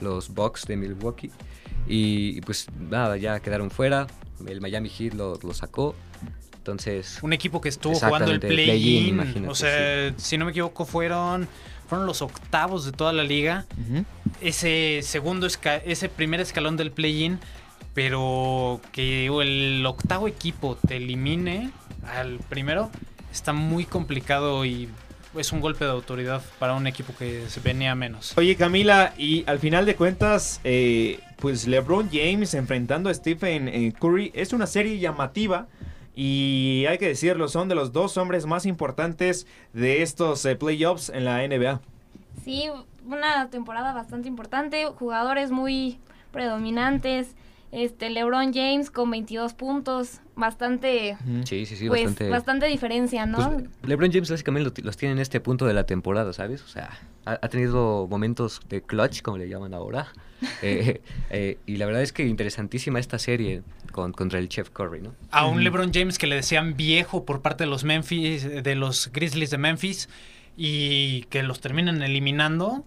S5: los Bucks de Milwaukee. Y, y pues nada, ya quedaron fuera, el Miami Heat lo, lo sacó. Entonces,
S4: Un equipo que estuvo jugando el
S5: play-in,
S4: o sea, si no me equivoco, fueron, fueron los octavos de toda la liga. Ese segundo, esca- ese primer escalón del play-in, pero que el octavo equipo te elimine al primero, está muy complicado y es un golpe de autoridad para un equipo que se venía menos.
S3: Oye Camila, y al final de cuentas, eh, pues LeBron James enfrentando a Stephen eh, Curry es una serie llamativa y hay que decirlo, son de los dos hombres más importantes de estos eh, playoffs en la NBA.
S2: Sí, una temporada bastante importante, jugadores muy predominantes. Este LeBron James con 22 puntos, bastante
S5: sí, sí, sí,
S2: pues
S5: bastante...
S2: bastante diferencia, ¿no?
S5: Pues, LeBron James básicamente los tiene en este punto de la temporada, ¿sabes? O sea, ha, ha tenido momentos de clutch, como le llaman ahora. *laughs* Eh, eh, y la verdad es que interesantísima esta serie con, contra el Chef Curry, ¿no?
S4: A un LeBron James que le decían viejo por parte de los Memphis, de los Grizzlies de Memphis, y que los terminan eliminando.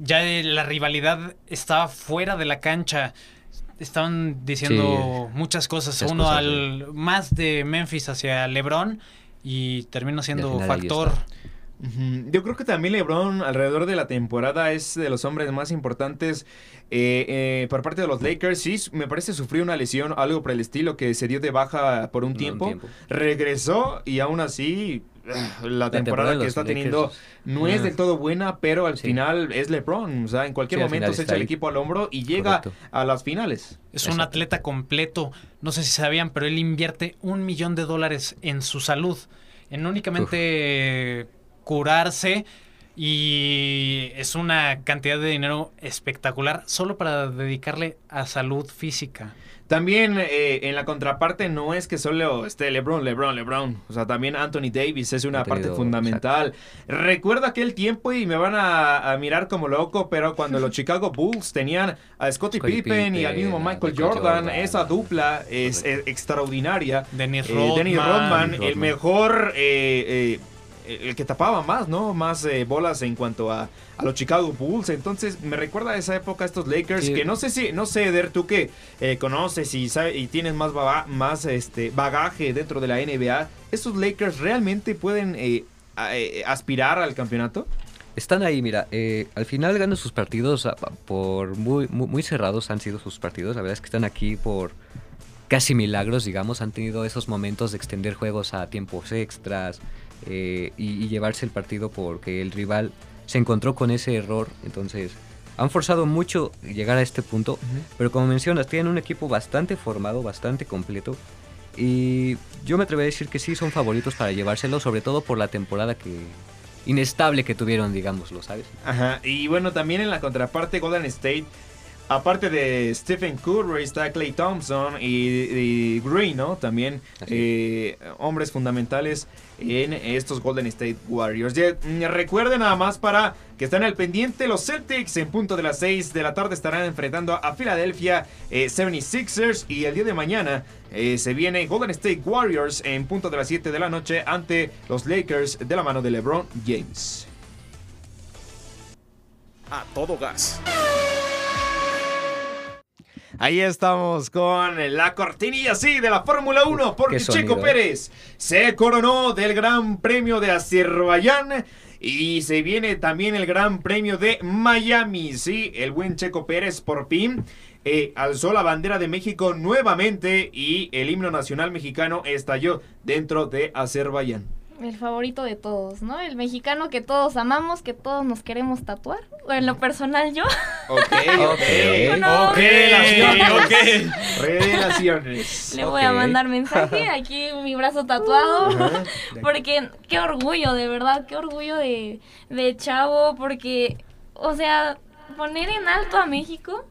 S4: Ya eh, la rivalidad estaba fuera de la cancha. Estaban diciendo muchas cosas.
S5: muchas
S4: Uno
S5: cosas,
S4: al más de Memphis hacia LeBron y termina siendo factor.
S3: Yo creo que también LeBron alrededor de la temporada es de los hombres más importantes eh, eh, por parte de los Lakers. Sí, me parece sufrió una lesión, algo por el estilo, que se dio de baja por un
S5: Un
S3: tiempo.
S5: tiempo.
S3: Regresó y aún así la, temporada, que está teniendo no es
S5: Ah.
S3: del todo buena, pero al
S5: Sí.
S3: final es LeBron. O sea, en cualquier
S5: Sí,
S3: momento se echa el equipo al hombro y llega
S5: Correcto.
S3: a las finales.
S4: Es un
S5: Exacto.
S4: atleta completo. No sé si sabían, pero él invierte un millón de dólares en su salud. En únicamente curarse. Y es una cantidad de dinero espectacular solo para dedicarle a salud física.
S3: También eh, en la contraparte no es que solo esté LeBron, LeBron, LeBron. O sea, también Anthony Davis es una parte fundamental. Recuerdo aquel tiempo y me van a, a mirar como loco, pero cuando los *laughs* Chicago Bulls tenían a Scottie Pippen y al mismo Michael,
S5: Michael
S3: Jordan,
S5: Jordan.
S3: esa dupla es, es extraordinaria.
S4: Dennis
S3: Eh,
S4: Rodman.
S3: Dennis Rodman, el
S5: Rodman.
S3: mejor, eh, eh, el que tapaba más, ¿no? Más eh, bolas en cuanto a, a los Chicago Bulls. Entonces me recuerda a esa época a estos Lakers
S5: Sí.
S3: que no sé si, no sé, Eder, tú que eh, conoces y, sabe- y tienes más, más este, bagaje dentro de la NBA, ¿estos Lakers realmente pueden eh, a- eh, aspirar al campeonato?
S5: Están ahí, mira, eh, al final ganan sus partidos a- por muy, muy, muy cerrados han sido sus partidos. La verdad es que están aquí por casi milagros, digamos. Han tenido esos momentos de extender juegos a tiempos extras eh, y, y llevarse el partido porque el rival se encontró con ese error. Entonces, han forzado mucho llegar a este punto. Pero como mencionas, tienen un equipo bastante formado, bastante completo. Y yo me atrevo a decir que sí son favoritos para llevárselo, sobre todo por la temporada que inestable que tuvieron, digámoslo, ¿sabes?
S3: Ajá, y bueno, también en la contraparte Golden State, aparte de Stephen Curry, está Clay Thompson y, y Green, ¿no? También eh, hombres fundamentales en estos Golden State Warriors. Mm, recuerden nada más para que estén al pendiente, los Celtics en punto de las 6 de la tarde estarán enfrentando a Philadelphia eh, 76ers y el día de mañana eh, se viene Golden State Warriors en punto de las 7 de la noche ante los Lakers de la mano de LeBron James.
S1: A todo gas.
S3: Ahí estamos con la cortinilla, sí, de la Fórmula 1, porque Checo
S5: ¿eh?
S3: Pérez se coronó del Gran Premio de Azerbaiyán Y se viene también el Gran Premio de Miami. Sí, el buen Checo Pérez por fin eh, alzó la bandera de México nuevamente y el himno nacional mexicano estalló dentro de Azerbaiyán.
S2: El favorito de todos, ¿no? El mexicano que todos amamos, que todos nos queremos tatuar. O en lo personal yo.
S3: Ok, ok. *laughs*
S2: No,
S3: ok, relaciones. ok. Relaciones.
S2: Le voy a mandar mensaje *laughs* aquí mi brazo tatuado. Porque qué orgullo, de verdad, qué orgullo de, de Chavo. Porque, o sea, poner en alto a México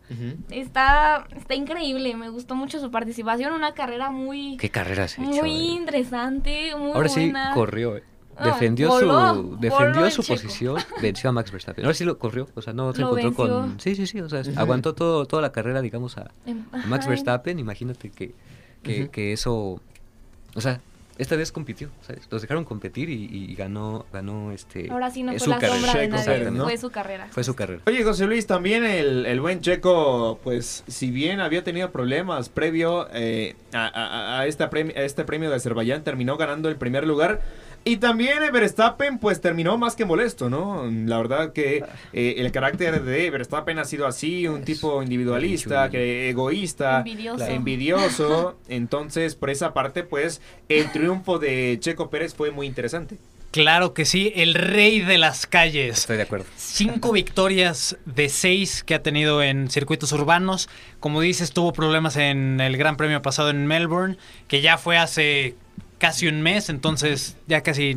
S2: está, está increíble. Me gustó mucho su participación. Una carrera muy.
S5: ¿Qué carrera se
S2: Muy interesante, muy
S5: Ahora
S2: buena.
S5: sí corrió, eh.
S2: Ah,
S5: Defendió
S2: voló,
S5: su defendió su posición, *laughs* venció a Max Verstappen. Ahora sí lo corrió, o sea, no se
S2: Lo
S5: encontró
S2: venció.
S5: con Sí, sí, sí, o sea, aguantó todo toda la carrera, digamos a, a Max. Verstappen, imagínate que que,
S3: Ujú.
S5: que eso o sea, esta vez compitió, ¿sabes? Los dejaron competir y, y ganó ganó este
S2: Ahora sí no fue
S5: su
S2: la
S5: carrera.
S2: sombra de nadie,
S3: ¿no?
S2: fue su carrera.
S5: Fue su carrera.
S3: Oye, José Luis, también el, el buen Checo, pues, si bien había tenido problemas previo eh, a, a- a esta a este premio de Azerbaiyán, terminó ganando el primer lugar. Y también Verstappen, pues, terminó más que molesto, ¿no? La verdad que eh, el carácter de Verstappen ha sido así, un tipo individualista, que egoísta,
S2: Envidioso.
S3: envidioso. *laughs* Entonces, por esa parte, pues, el triunfo de Checo Pérez fue muy interesante.
S4: Claro que sí, el rey de las calles.
S5: Estoy de acuerdo.
S4: Cinco victorias de seis que ha tenido en circuitos urbanos. Como dices, tuvo problemas en el Gran Premio pasado en Melbourne, que ya fue hace casi un mes, entonces ya casi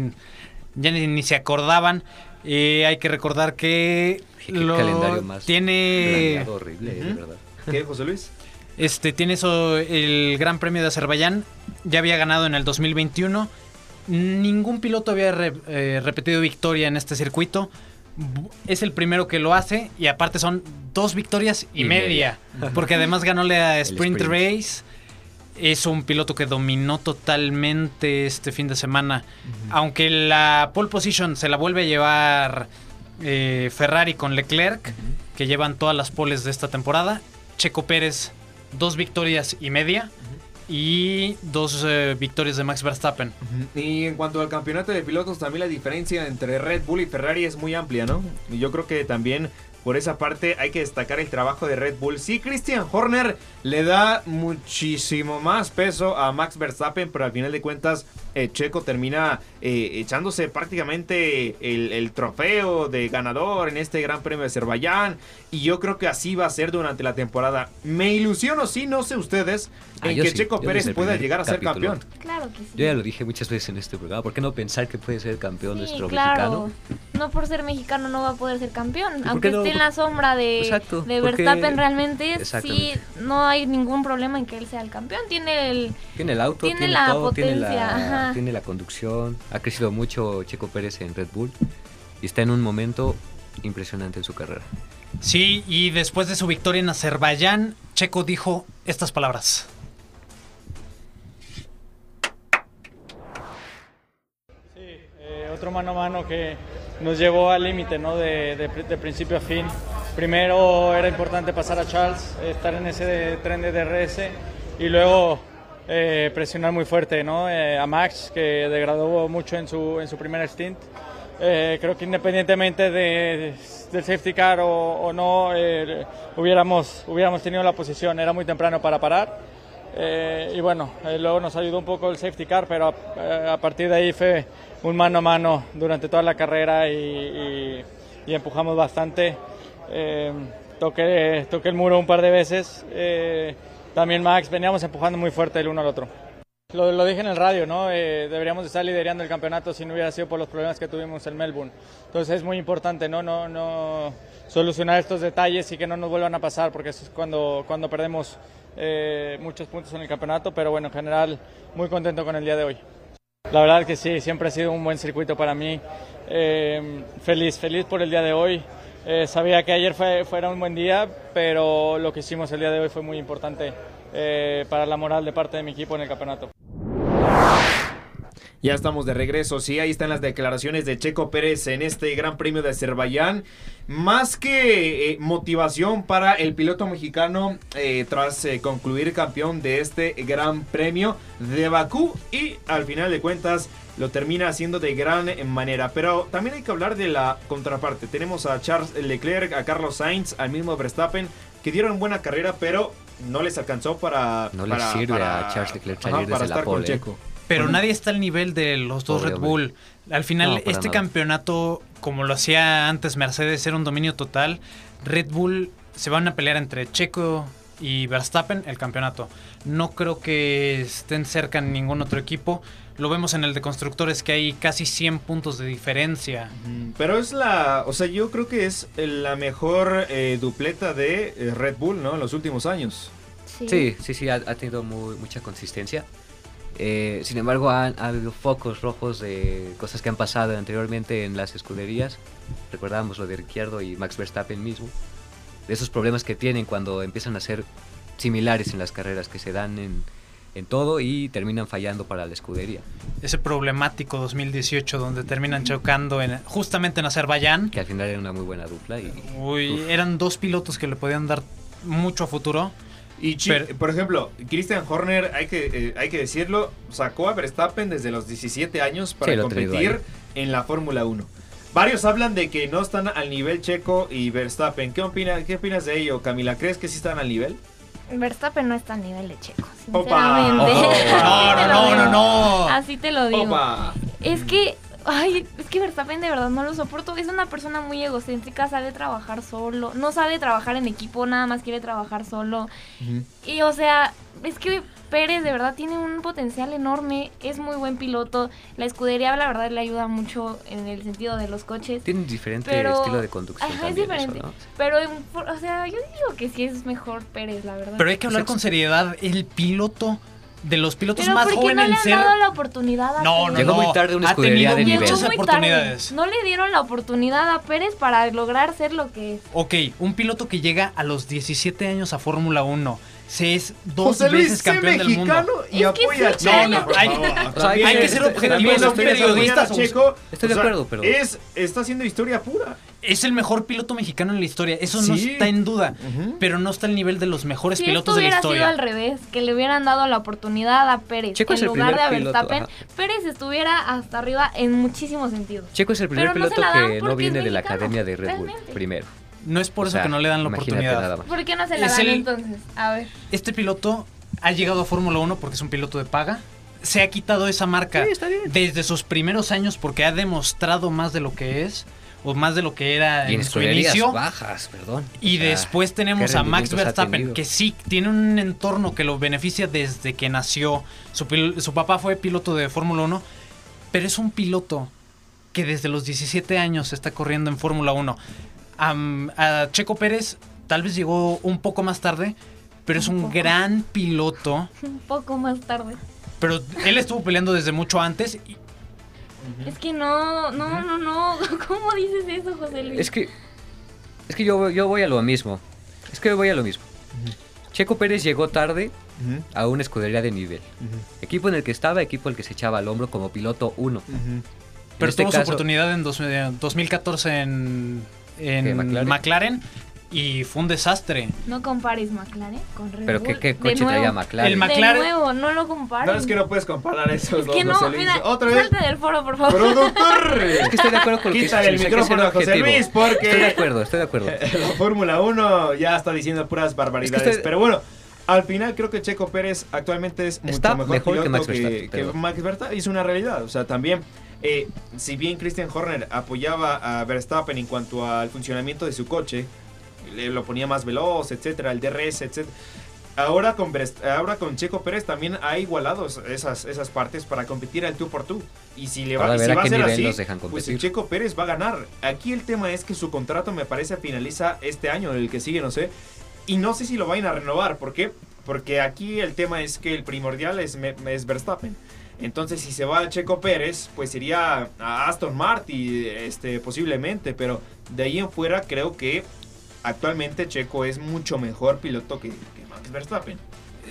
S4: ya ni, ni se acordaban. Eh, hay que recordar que
S5: Qué
S4: lo-
S5: calendario más
S4: tiene
S5: de verdad.
S3: ¿Qué, José Luis?
S4: este tiene eso el Gran Premio de Azerbaiyán, ya había ganado en el 2021. Ningún piloto había re- eh, repetido victoria en este circuito. Es el primero que lo hace y aparte son dos victorias y,
S5: Y
S4: media, porque además ganóle a Sprint,
S5: sprint.
S4: Race. Es un piloto que dominó totalmente este fin de semana. Aunque la pole position se la vuelve a llevar eh, Ferrari con Leclerc, que llevan todas las poles de esta temporada. Checo Pérez, dos victorias y media. Y dos eh, victorias de Max Verstappen.
S3: Y en cuanto al campeonato de pilotos, también la diferencia entre Red Bull y Ferrari es muy amplia, ¿no? Y yo creo que también por esa parte hay que destacar el trabajo de Red Bull. Sí, Christian Horner le da muchísimo más peso a Max Verstappen, pero al final de cuentas eh, Checo termina eh, echándose prácticamente el, el trofeo de ganador en este Gran Premio de Azerbaiyán. Y yo creo que así va a ser durante la temporada. Me ilusiono, sí, no sé ustedes,
S5: Ah,
S3: en que
S5: sí,
S3: Checo
S5: yo
S3: Pérez pueda llegar a ser campeón.
S2: Claro que sí.
S5: Yo ya lo dije muchas veces en este programa, ¿por qué no pensar que puede ser campeón
S2: Sí,
S5: nuestro
S2: claro.
S5: mexicano?
S2: No por ser mexicano no va a poder ser campeón. Aunque
S5: no?
S2: esté en la sombra de,
S5: Exacto,
S2: de
S5: porque-
S2: Verstappen realmente, sí, no hay ningún problema en que él sea el campeón. Tiene el...
S5: Tiene el auto,
S2: Tiene
S5: tiene,
S2: la
S5: todo, tiene,
S2: potencia,
S5: la,
S2: ajá.
S5: tiene la conducción. Ha crecido mucho Checo Pérez en Red Bull y está en un momento impresionante en su carrera.
S4: Sí, y después de su victoria en Azerbaiyán, Checo dijo estas palabras.
S8: Eh, otro mano a mano que nos llevó al límite, ¿no? De, de pri- de principio a fin. Primero era importante pasar a Charles, estar en ese de- tren de DRS y luego eh, presionar muy fuerte, ¿no? Eh, a Max, que degradó mucho en su, en su primer stint. Eh, creo que independientemente de, del safety car o, o no, eh, hubiéramos, hubiéramos tenido la posición. Era muy temprano para parar. Eh, y bueno, eh, luego nos ayudó un poco el safety car, pero a, a partir de ahí fue un mano a mano durante toda la carrera y, y- y empujamos bastante. Toqué, toqué el muro un par de veces. También Max, veníamos empujando muy fuerte el uno al otro. Lo, lo dije en el radio, ¿no? Eh, deberíamos de estar liderando el campeonato si no hubiera sido por los problemas que tuvimos en Melbourne. Entonces es muy importante, ¿no? No, no solucionar estos detalles y que no nos vuelvan a pasar, porque eso es cuando, cuando perdemos eh, muchos puntos en el campeonato. Pero bueno, en general, muy contento con el día de hoy. La verdad que sí, siempre ha sido un buen circuito para mí. Eh, feliz, feliz por el día de hoy. Eh, sabía que ayer fue, fuera un buen día, pero lo que hicimos el día de hoy fue muy importante eh, para la moral de parte de mi equipo en el campeonato.
S3: Ya estamos de regreso, sí, ahí están las declaraciones de Checo Pérez en este Gran Premio de Azerbaiyán. Más que eh, motivación para el piloto mexicano tras concluir campeón de este Gran Premio de Bakú y al final de cuentas lo termina haciendo de gran manera. Pero también hay que hablar de la contraparte. Tenemos a Charles Leclerc, a Carlos Sainz, al mismo Verstappen, que dieron buena carrera, pero no les alcanzó para...
S5: No
S3: para,
S5: les sirve
S3: para-
S5: a Charles Leclerc
S3: ajá, para
S5: desde la
S3: estar con. Checo.
S4: Pero nadie está al nivel de los dos
S5: Pobre
S4: Red
S5: hombre.
S4: Bull. Al final,
S5: No,
S4: este
S5: nada.
S4: campeonato, como lo hacía antes Mercedes, era un dominio total. Red Bull se van a pelear entre Checo y Verstappen el campeonato. No creo que estén cerca en ningún otro equipo. Lo vemos en el de constructores que hay casi 100 puntos de diferencia.
S3: Mm, Pero es la, o sea, yo creo que es la mejor eh, dupleta de eh, Red Bull, ¿no? En los últimos años.
S5: Sí, sí, sí, ha, ha tenido muy- mucha consistencia. Eh, sin embargo, han, ha habido focos rojos de cosas que han pasado anteriormente en las escuderías. Recordamos lo de Ricciardo y Max Verstappen mismo. De esos problemas que tienen cuando empiezan a ser similares en las carreras que se dan en, en todo y terminan fallando para la escudería.
S4: Ese problemático 2018 donde terminan chocando en, justamente en Azerbaiyán.
S5: Que al final era una muy buena dupla. Y,
S4: Uy,
S5: Uf.
S4: eran dos pilotos que le podían dar mucho a futuro.
S3: Y
S4: Pero-
S3: por ejemplo, Christian Horner, hay que, eh, hay que decirlo, sacó a Verstappen desde los 17 años para
S5: Sí,
S3: competir en la Fórmula 1. Varios hablan de que no están al nivel Checo y Verstappen. ¿Qué, opina, ¿Qué opinas de ello, Camila? ¿Crees que sí están al nivel?
S2: Verstappen no está al nivel de Checo,
S3: Opa.
S2: sinceramente.
S3: Opa. *laughs*
S4: No, no, no,
S2: digo.
S4: no.
S2: Así te lo digo.
S3: Opa.
S2: Es que, ay, es que Verstappen de verdad no lo soporto. Es una persona muy egocéntrica, sabe trabajar solo. No sabe trabajar en equipo, nada más quiere trabajar solo. Y o sea, es que Pérez de verdad tiene un potencial enorme, es muy buen piloto. La escudería la verdad le ayuda mucho en el sentido de los coches.
S5: tienen diferente
S2: Pero-
S5: estilo de conducción
S2: Ajá, es
S5: eso,
S2: diferente.
S5: ¿no?
S2: Pero, o sea, yo digo que sí es mejor Pérez, la verdad.
S4: Pero hay que hablar con seriedad. El piloto de los pilotos
S2: Pero
S4: más
S2: ¿por qué
S4: jóvenes
S2: no le
S4: en
S2: han
S4: ser.
S2: dado la oportunidad a
S4: No, no?
S5: Llegó
S4: no.
S5: muy tarde una escudería de nivel.
S2: Llegó
S4: muchas
S2: muy
S4: oportunidades.
S2: tarde. No le dieron la oportunidad a Pérez para lograr ser lo que es.
S4: Ok, un piloto que llega a los 17 años a Fórmula 1. Se es dos
S3: José Luis,
S4: veces campeón del mundo.
S3: mexicano y
S2: Es que
S3: apoya a
S2: sí,
S3: Checo,
S4: no, no, hay-
S3: favor.
S4: o sea, hay que ser objetivos, los
S3: a
S4: periodistas
S3: Checo,
S5: Estoy
S3: o
S5: de acuerdo, pero-
S3: Es, está haciendo historia pura.
S4: Es el mejor piloto mexicano en la historia. Eso no está en duda. Pero no está al nivel de los mejores
S2: Si
S4: pilotos
S2: esto
S4: de la
S2: hubiera sido
S4: historia.
S2: al revés, que le hubieran dado la oportunidad a Pérez
S5: Checo es
S2: en lugar de a Verstappen. Pérez estuviera hasta arriba en muchísimos sentidos.
S5: Checo es el primer
S2: Pero
S5: piloto que no viene de la academia de Red Bull, primero.
S4: No es por
S5: O
S4: eso
S5: sea,
S4: que no le dan la oportunidad.
S5: nada más.
S2: ¿Por qué no se la
S4: Es
S2: dan
S4: el-
S2: entonces? A ver.
S4: Este piloto ha llegado a Fórmula 1 porque es un piloto de paga. Se ha quitado esa marca
S5: Sí, está bien.
S4: desde sus primeros años porque ha demostrado más de lo que es o más de lo que era
S5: Y en
S4: en su inicio.
S5: bajas, perdón.
S4: Y
S5: O sea,
S4: después tenemos
S5: ¿qué
S4: a Max Verstappen, que sí tiene un entorno que lo beneficia desde que nació. Su, su papá fue piloto de Fórmula 1, pero es un piloto que desde los 17 años está corriendo en Fórmula 1. A Checo Pérez tal vez llegó un poco más tarde, pero es
S2: Un poco.
S4: gran piloto. *laughs*
S2: Un poco más tarde.
S4: Pero él estuvo peleando desde mucho antes. y-
S2: Es que no, no, no, no. *laughs* ¿Cómo dices eso, José Luis?
S5: Es que, es que yo, yo voy a lo mismo. Es que yo voy a lo mismo. Checo Pérez llegó tarde a una escudería de nivel. Equipo en el que estaba, equipo al que se echaba al hombro como piloto 1.
S4: pero
S5: este
S4: tuvo su oportunidad en dos- eh, 2014 en, en
S5: ¿Qué, McLaren?
S4: McLaren y fue un desastre.
S2: No compares McLaren con Red
S5: Pero
S2: Bull.
S5: ¿qué, qué coche traía McLaren?
S4: El McLaren-
S2: De nuevo, no lo compares.
S3: No, es que no puedes comparar esos
S2: Es
S3: dos.
S2: que no,
S3: José Luis.
S2: mira,
S3: Otra vez.
S2: salte del foro, por favor.
S3: ¡Productor!
S5: Es que estoy de acuerdo con que
S3: Quítale el
S5: que
S3: micrófono a José
S5: objetivo.
S3: Luis porque...
S5: Estoy de acuerdo, estoy de acuerdo. *laughs*
S3: La Fórmula 1 ya está diciendo puras barbaridades.
S5: Es que usted-
S3: Pero bueno, al final creo que Checo Pérez actualmente es mucho
S5: Está
S3: mejor,
S5: mejor que Max
S3: que,
S5: Verstappen,
S3: que
S5: pero-
S3: Max Verstappen. Es una realidad. O sea, también, eh, si bien Christian Horner apoyaba a Verstappen en cuanto al funcionamiento de su coche, le lo ponía más veloz, etcétera, el DRS, etcétera. Ahora con, ahora con Checo Pérez también ha igualado esas, esas partes para competir al 2 por 2 Y si le va, y
S5: ver
S3: si
S5: a
S3: va a ser así,
S5: los dejan
S3: pues
S5: competir.
S3: el Checo Pérez va a ganar. Aquí el tema es que su contrato me parece finaliza este año, el que sigue, no sé. Y no sé si lo vayan a renovar. ¿Por qué? Porque aquí el tema es que el primordial es, es Verstappen. Entonces, si se va a Checo Pérez, pues sería a Aston Martin, este, posiblemente. Pero de ahí en fuera, creo que actualmente Checo es mucho mejor piloto que, que Max Verstappen.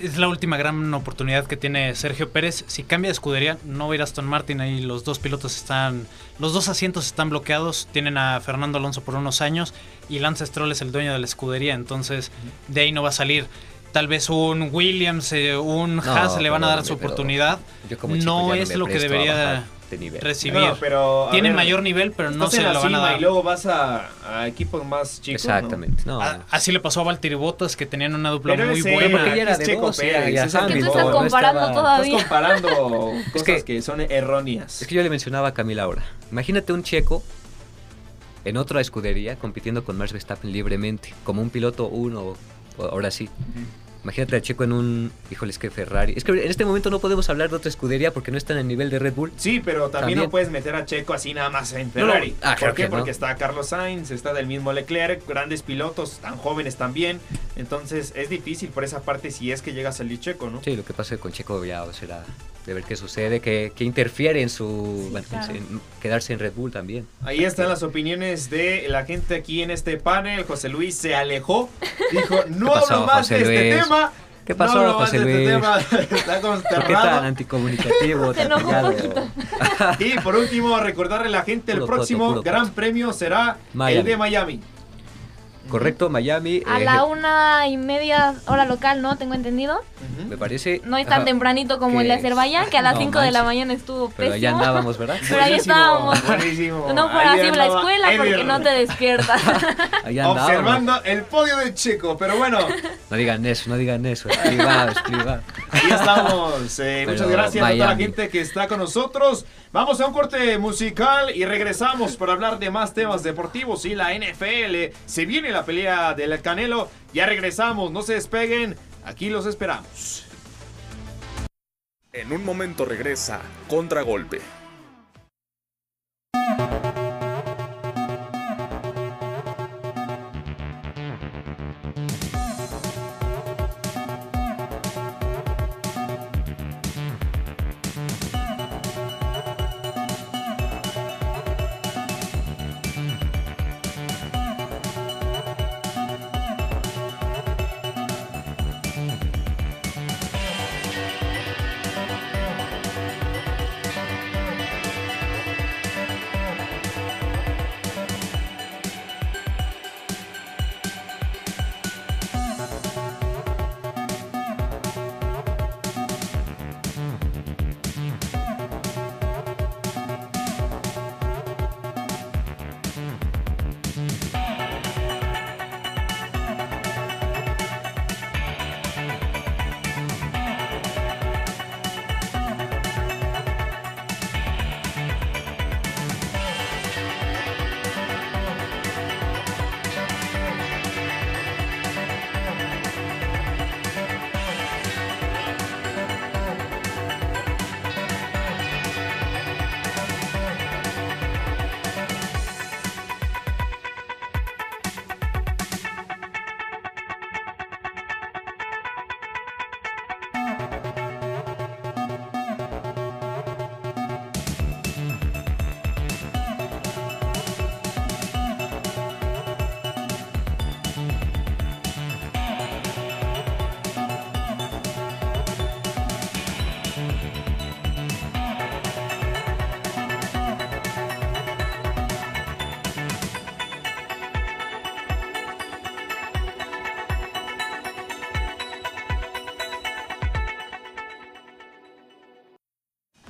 S4: es la última gran oportunidad que tiene Sergio Pérez. Si cambia de escudería, no va a ir Aston Martin. Ahí los dos pilotos están. Los dos asientos están bloqueados. Tienen a Fernando Alonso por unos años. Y Lance Stroll es el dueño de la escudería. Entonces, de ahí no va a salir. Tal vez un Williams, eh, un
S5: No,
S4: Haas le van a dar su oportunidad.
S5: yo como chico
S4: No es lo que debería
S5: bajar de nivel.
S4: recibir.
S3: No, pero, a
S4: Tiene
S3: ver,
S4: mayor nivel, pero no se lo van a dar.
S3: y luego vas a, a equipos más chicos.
S5: Exactamente. No,
S4: A- Así le pasó a Valtteri Bottas, que tenían una dupla
S3: Pero
S4: muy
S3: ese-
S4: buena.
S5: porque era
S3: es
S5: de
S3: Checo
S5: dos, ya-
S3: Pérez,
S5: ya
S3: es
S2: Que tú
S5: no,
S2: estás
S5: no
S2: comparando
S5: estaba- *laughs*
S2: todavía.
S3: Estás comparando *laughs* cosas
S5: que-
S3: que, son erróneas.
S5: Es que yo le mencionaba a Camila ahora. Imagínate un checo en otra escudería compitiendo con Max Verstappen libremente, como un piloto uno, o- ahora sí. Imagínate al checo en un, híjoles que Ferrari. Es que en este momento no podemos hablar de otra escudería porque no está en el nivel de Red Bull.
S3: Sí, pero también,
S5: También.
S3: no puedes meter a Checo así nada más en
S5: No, no.
S3: Ferrari.
S5: Ah,
S3: ¿Por qué?
S5: no.
S3: Porque está Carlos Sainz, está del mismo Leclerc, grandes pilotos, tan jóvenes también. Entonces es difícil por esa parte si es que llega a salir Checo, ¿no?
S5: Sí, lo que pasa con Checo ya será de ver qué sucede, que, que interfiere en su
S2: Sí, claro.
S5: en quedarse en Red Bull también.
S3: Ahí están las opiniones de la gente aquí en este panel. José Luis se alejó. Dijo, *laughs* no
S5: pasó,
S3: hablo más
S5: José
S3: de este
S5: Luis?
S3: tema.
S5: ¿Qué pasó,
S3: no
S5: José
S3: de este
S5: Luis?
S3: tema. *laughs* Está *laughs*
S5: ¿Por qué tan
S3: consternado.
S5: anticomunicativo?
S2: Se
S5: tan
S2: enojó un?
S3: Y por último, recordarle a la gente, el
S5: Puro
S3: próximo gran
S5: coto.
S3: premio será el
S5: Miami.
S3: de Miami.
S5: Correcto, Miami.
S2: A
S5: eh,
S2: la una y media hora local, ¿no? Tengo entendido.
S5: Me parece.
S2: No es tan
S5: ajá,
S2: tempranito como el de Azerbaiyán, que a las
S5: No
S2: 5 de la
S5: manches.
S2: mañana estuvo
S5: Pero allá andábamos, ¿verdad? *laughs*
S2: Pero ahí estábamos.
S3: Buenísimo.
S2: No fuera
S3: Ahí
S2: así la
S3: andaba
S2: escuela porque no te despiertas. *laughs*
S5: Allá andábamos.
S3: Observando el podio de Checo, pero bueno,
S5: No digan eso, no digan eso. Es privado, *laughs* es privado.
S3: ahí estamos. Eh, muchas gracias a toda la gente que está con nosotros. Vamos a un corte musical y regresamos para hablar de más temas deportivos y la NFL. Se viene la pelea del Canelo. Ya regresamos, no se despeguen. Aquí los esperamos.
S1: En un momento regresa Contragolpe.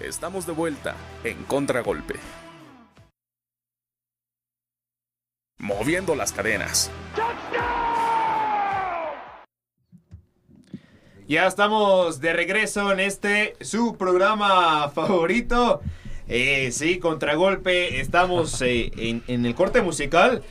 S1: Estamos de vuelta en Contragolpe. Moviendo las cadenas.
S3: Ya estamos de regreso en este su programa favorito. Eh, sí, contragolpe. Estamos eh, en, en el corte musical.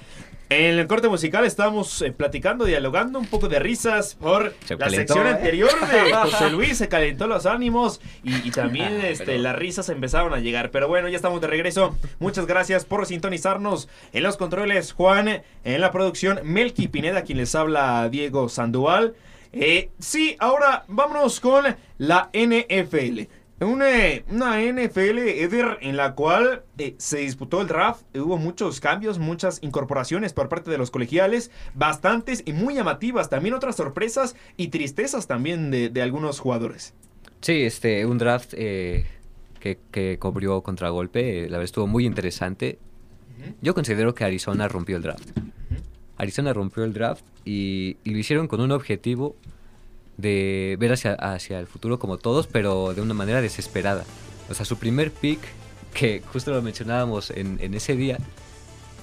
S3: En el corte musical estamos eh, platicando, dialogando un poco de risas por
S5: Se
S3: la
S5: calentó,
S3: sección
S5: ¿eh?
S3: anterior de *laughs* José Luis. Se calentó los ánimos y, y también este,
S5: Pero-
S3: las risas empezaron a llegar. Pero bueno, ya estamos de regreso. Muchas gracias por sintonizarnos en los controles, Juan. En la producción, Melky Pineda, quien les habla Diego Sandoval. Eh, sí, ahora vámonos con la NFL. Una, una NFL, Eder, en la cual eh, se disputó el draft, hubo muchos cambios, muchas incorporaciones por parte de los colegiales, bastantes y muy llamativas, también otras sorpresas y tristezas también de, de algunos jugadores.
S5: Sí, este, un draft eh, que, que cubrió contragolpe, eh, la verdad estuvo muy interesante. Yo considero que Arizona rompió el draft. Arizona rompió el draft y, y lo hicieron con un objetivo de ver hacia, hacia el futuro como todos, pero de una manera desesperada. O sea, su primer pick, que justo lo mencionábamos en, en ese día,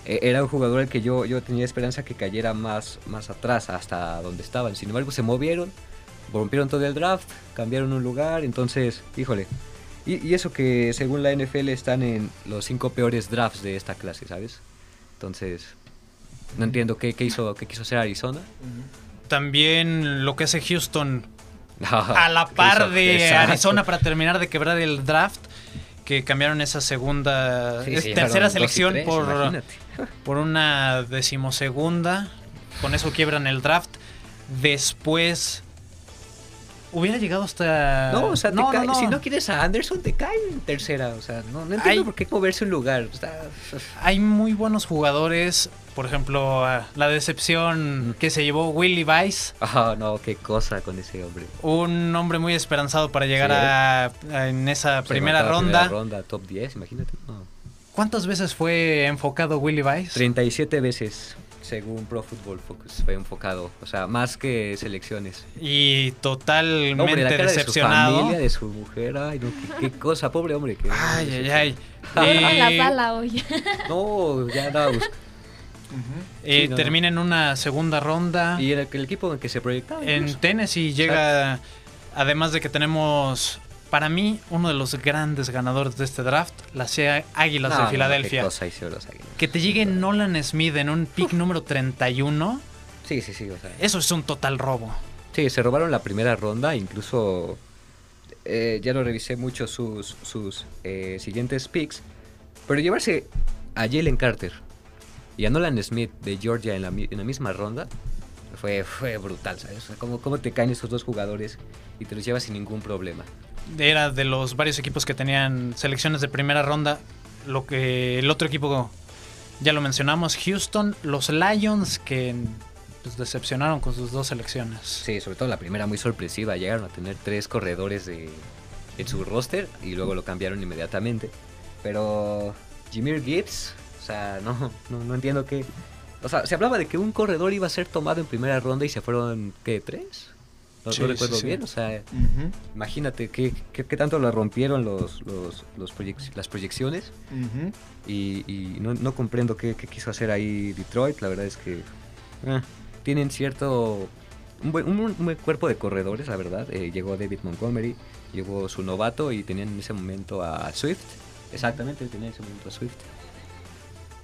S5: e- era un jugador al que yo, yo tenía esperanza que cayera más, más atrás, hasta donde estaban. Sin embargo, se movieron, rompieron todo el draft, cambiaron un lugar, entonces, híjole. Y, eso que según la NFL están en los cinco peores drafts de esta clase, ¿sabes? Entonces, no entiendo qué, qué hizo, qué quiso hacer Arizona.
S4: También lo que hace Houston *laughs* a la par de. Arizona para terminar de quebrar el draft, que cambiaron esa segunda,
S5: Sí,
S4: es
S5: sí,
S4: tercera selección
S5: tres,
S4: por,
S5: imagínate.
S4: por una decimosegunda. Con eso quiebran el draft. Después hubiera llegado hasta.
S5: No, o sea,
S4: no,
S5: cae-
S4: no, no.
S5: si no quieres a Anderson, te cae en tercera. O sea, no, entiendo
S4: Hay-
S5: por qué moverse un lugar. Está-
S4: Hay muy buenos jugadores. Por ejemplo, ah, la decepción que se llevó Willie Vice.
S5: Ah, no, qué cosa con ese hombre.
S4: Un hombre muy esperanzado para llegar
S5: Sí.
S4: a, a- en esa primera ronda.
S5: Primera ronda, top 10, imagínate.
S4: ¿Cuántas veces fue enfocado Willie Vice?
S5: 37 veces, según Pro Football Focus, fue enfocado. O sea, más que selecciones.
S4: Y totalmente
S5: No, hombre, la cara
S4: decepcionado.
S5: de su familia, de su mujer. Ay, no, qué, qué cosa, pobre hombre. Que,
S4: Ay, ay, ay.
S2: La
S4: Eh,
S2: hoy. *laughs*
S5: No, ya andaba
S4: eh,
S5: Sí, no,
S4: termina en una segunda ronda.
S5: Y era el equipo en el que se proyectaba.
S4: En
S5: incluso.
S4: Tennessee llega, además de que tenemos, para mí, uno de los grandes ganadores de este draft, las Águilas
S5: No,
S4: de
S5: no,
S4: Filadelfia.
S5: qué cosa hicieron los Águilas.
S4: Que te llegue Nolan Smith en un pick número 31,
S5: Sí, sí, sí. O sea,
S4: eso es un total robo.
S5: Sí, se robaron la primera ronda, incluso eh, ya lo revisé mucho sus, sus eh, siguientes picks, pero llevarse a Jalen Carter y a Nolan Smith de Georgia en la, en la misma ronda fue, fue brutal, ¿sabes? O sea, ¿cómo, cómo te caen esos dos jugadores y te los llevas sin ningún problema?
S4: Era de los varios equipos que tenían selecciones de primera ronda. Lo que el otro equipo, ya lo mencionamos, Houston, los Lions, que pues, decepcionaron con sus dos selecciones.
S5: Sí, sobre todo la primera muy sorpresiva, llegaron a tener tres corredores de, en su roster y luego lo cambiaron inmediatamente. Pero Jameer Gibbs, o sea, no, no, no entiendo qué... O sea, se hablaba de que un corredor iba a ser tomado en primera ronda y se fueron, ¿qué? ¿Tres? No,
S4: Sí,
S5: recuerdo
S4: sí.
S5: bien, o sea, imagínate qué, qué, qué tanto la rompieron los, los, los proyec- las proyecciones y, y no, no comprendo qué, qué quiso hacer ahí Detroit. La verdad es que eh, tienen cierto. Un buen, un- un buen cuerpo de corredores, la verdad. Eh, llegó David Montgomery, llegó su novato y tenían en ese momento a Swift. Exactamente, tenían en ese momento a Swift.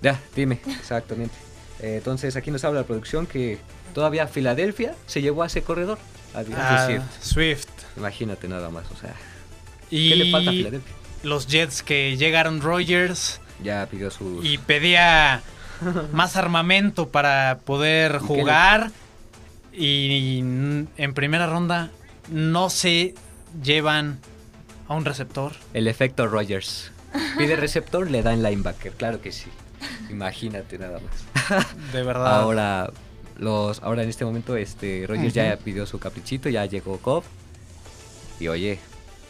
S5: Ya, dime, *laughs* exactamente. Eh, entonces aquí nos habla la producción que todavía Filadelfia se llevó a ese corredor. A,
S4: Ah,
S5: Swift.
S4: Swift.
S5: Imagínate nada más, o sea.
S4: Y
S5: ¿Qué le falta a Filadelfia?
S4: los Jets que llegaron Rogers
S5: Ya pidió sus.
S4: y pedía más armamento para poder
S5: ¿Y qué
S4: jugar. Y en primera ronda no se llevan a un receptor.
S5: El efecto Rogers. Pide receptor, le dan linebacker, claro que sí. Imagínate nada más.
S4: De verdad.
S5: Ahora, los, ahora en este momento, este Rogers ya pidió su caprichito, ya llegó Cobb. Y oye,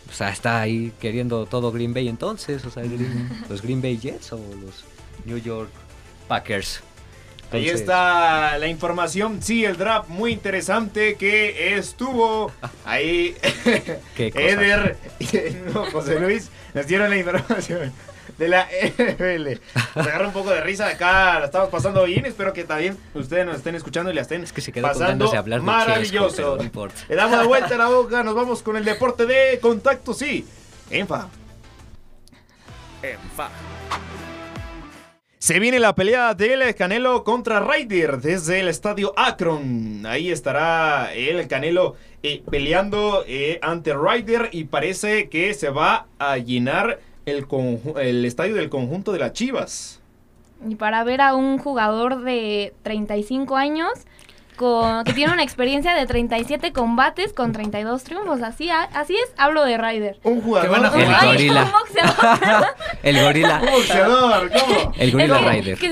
S5: o sea, está ahí queriendo todo Green Bay entonces. O sea, Green- los Green Bay Jets o los New York Packers.
S3: Ahí está la información. Sí, el draft muy interesante que estuvo ahí. *laughs*
S5: Qué *laughs* cosa.
S3: Eder y *laughs* no, José Luis nos dieron la información de la NFL. Nos agarra un poco de risa acá, la estamos pasando bien. Espero que también ustedes nos estén escuchando y la estén
S5: Es que se quedó
S3: pasando
S5: hablar de Chesco,
S3: maravilloso.
S5: no.
S3: Le damos la vuelta a la boca, nos vamos con el deporte de contacto, sí. Enfa. Enfa. Se viene la pelea del Canelo contra Ryder desde el estadio Akron. Ahí estará el Canelo eh, peleando eh, ante Ryder y parece que se va a llenar el, estadio del conjunto de las Chivas.
S2: Y para ver a un jugador de 35 años con, que tiene una experiencia de 37 combates con 32 triunfos. Así, a- así es, hablo de Ryder.
S3: Un jugador.
S5: El gorila.
S2: un *laughs* boxeador.
S5: El gorila.
S3: Un boxeador, ¿cómo?
S5: El gorila
S2: Es que-
S5: Es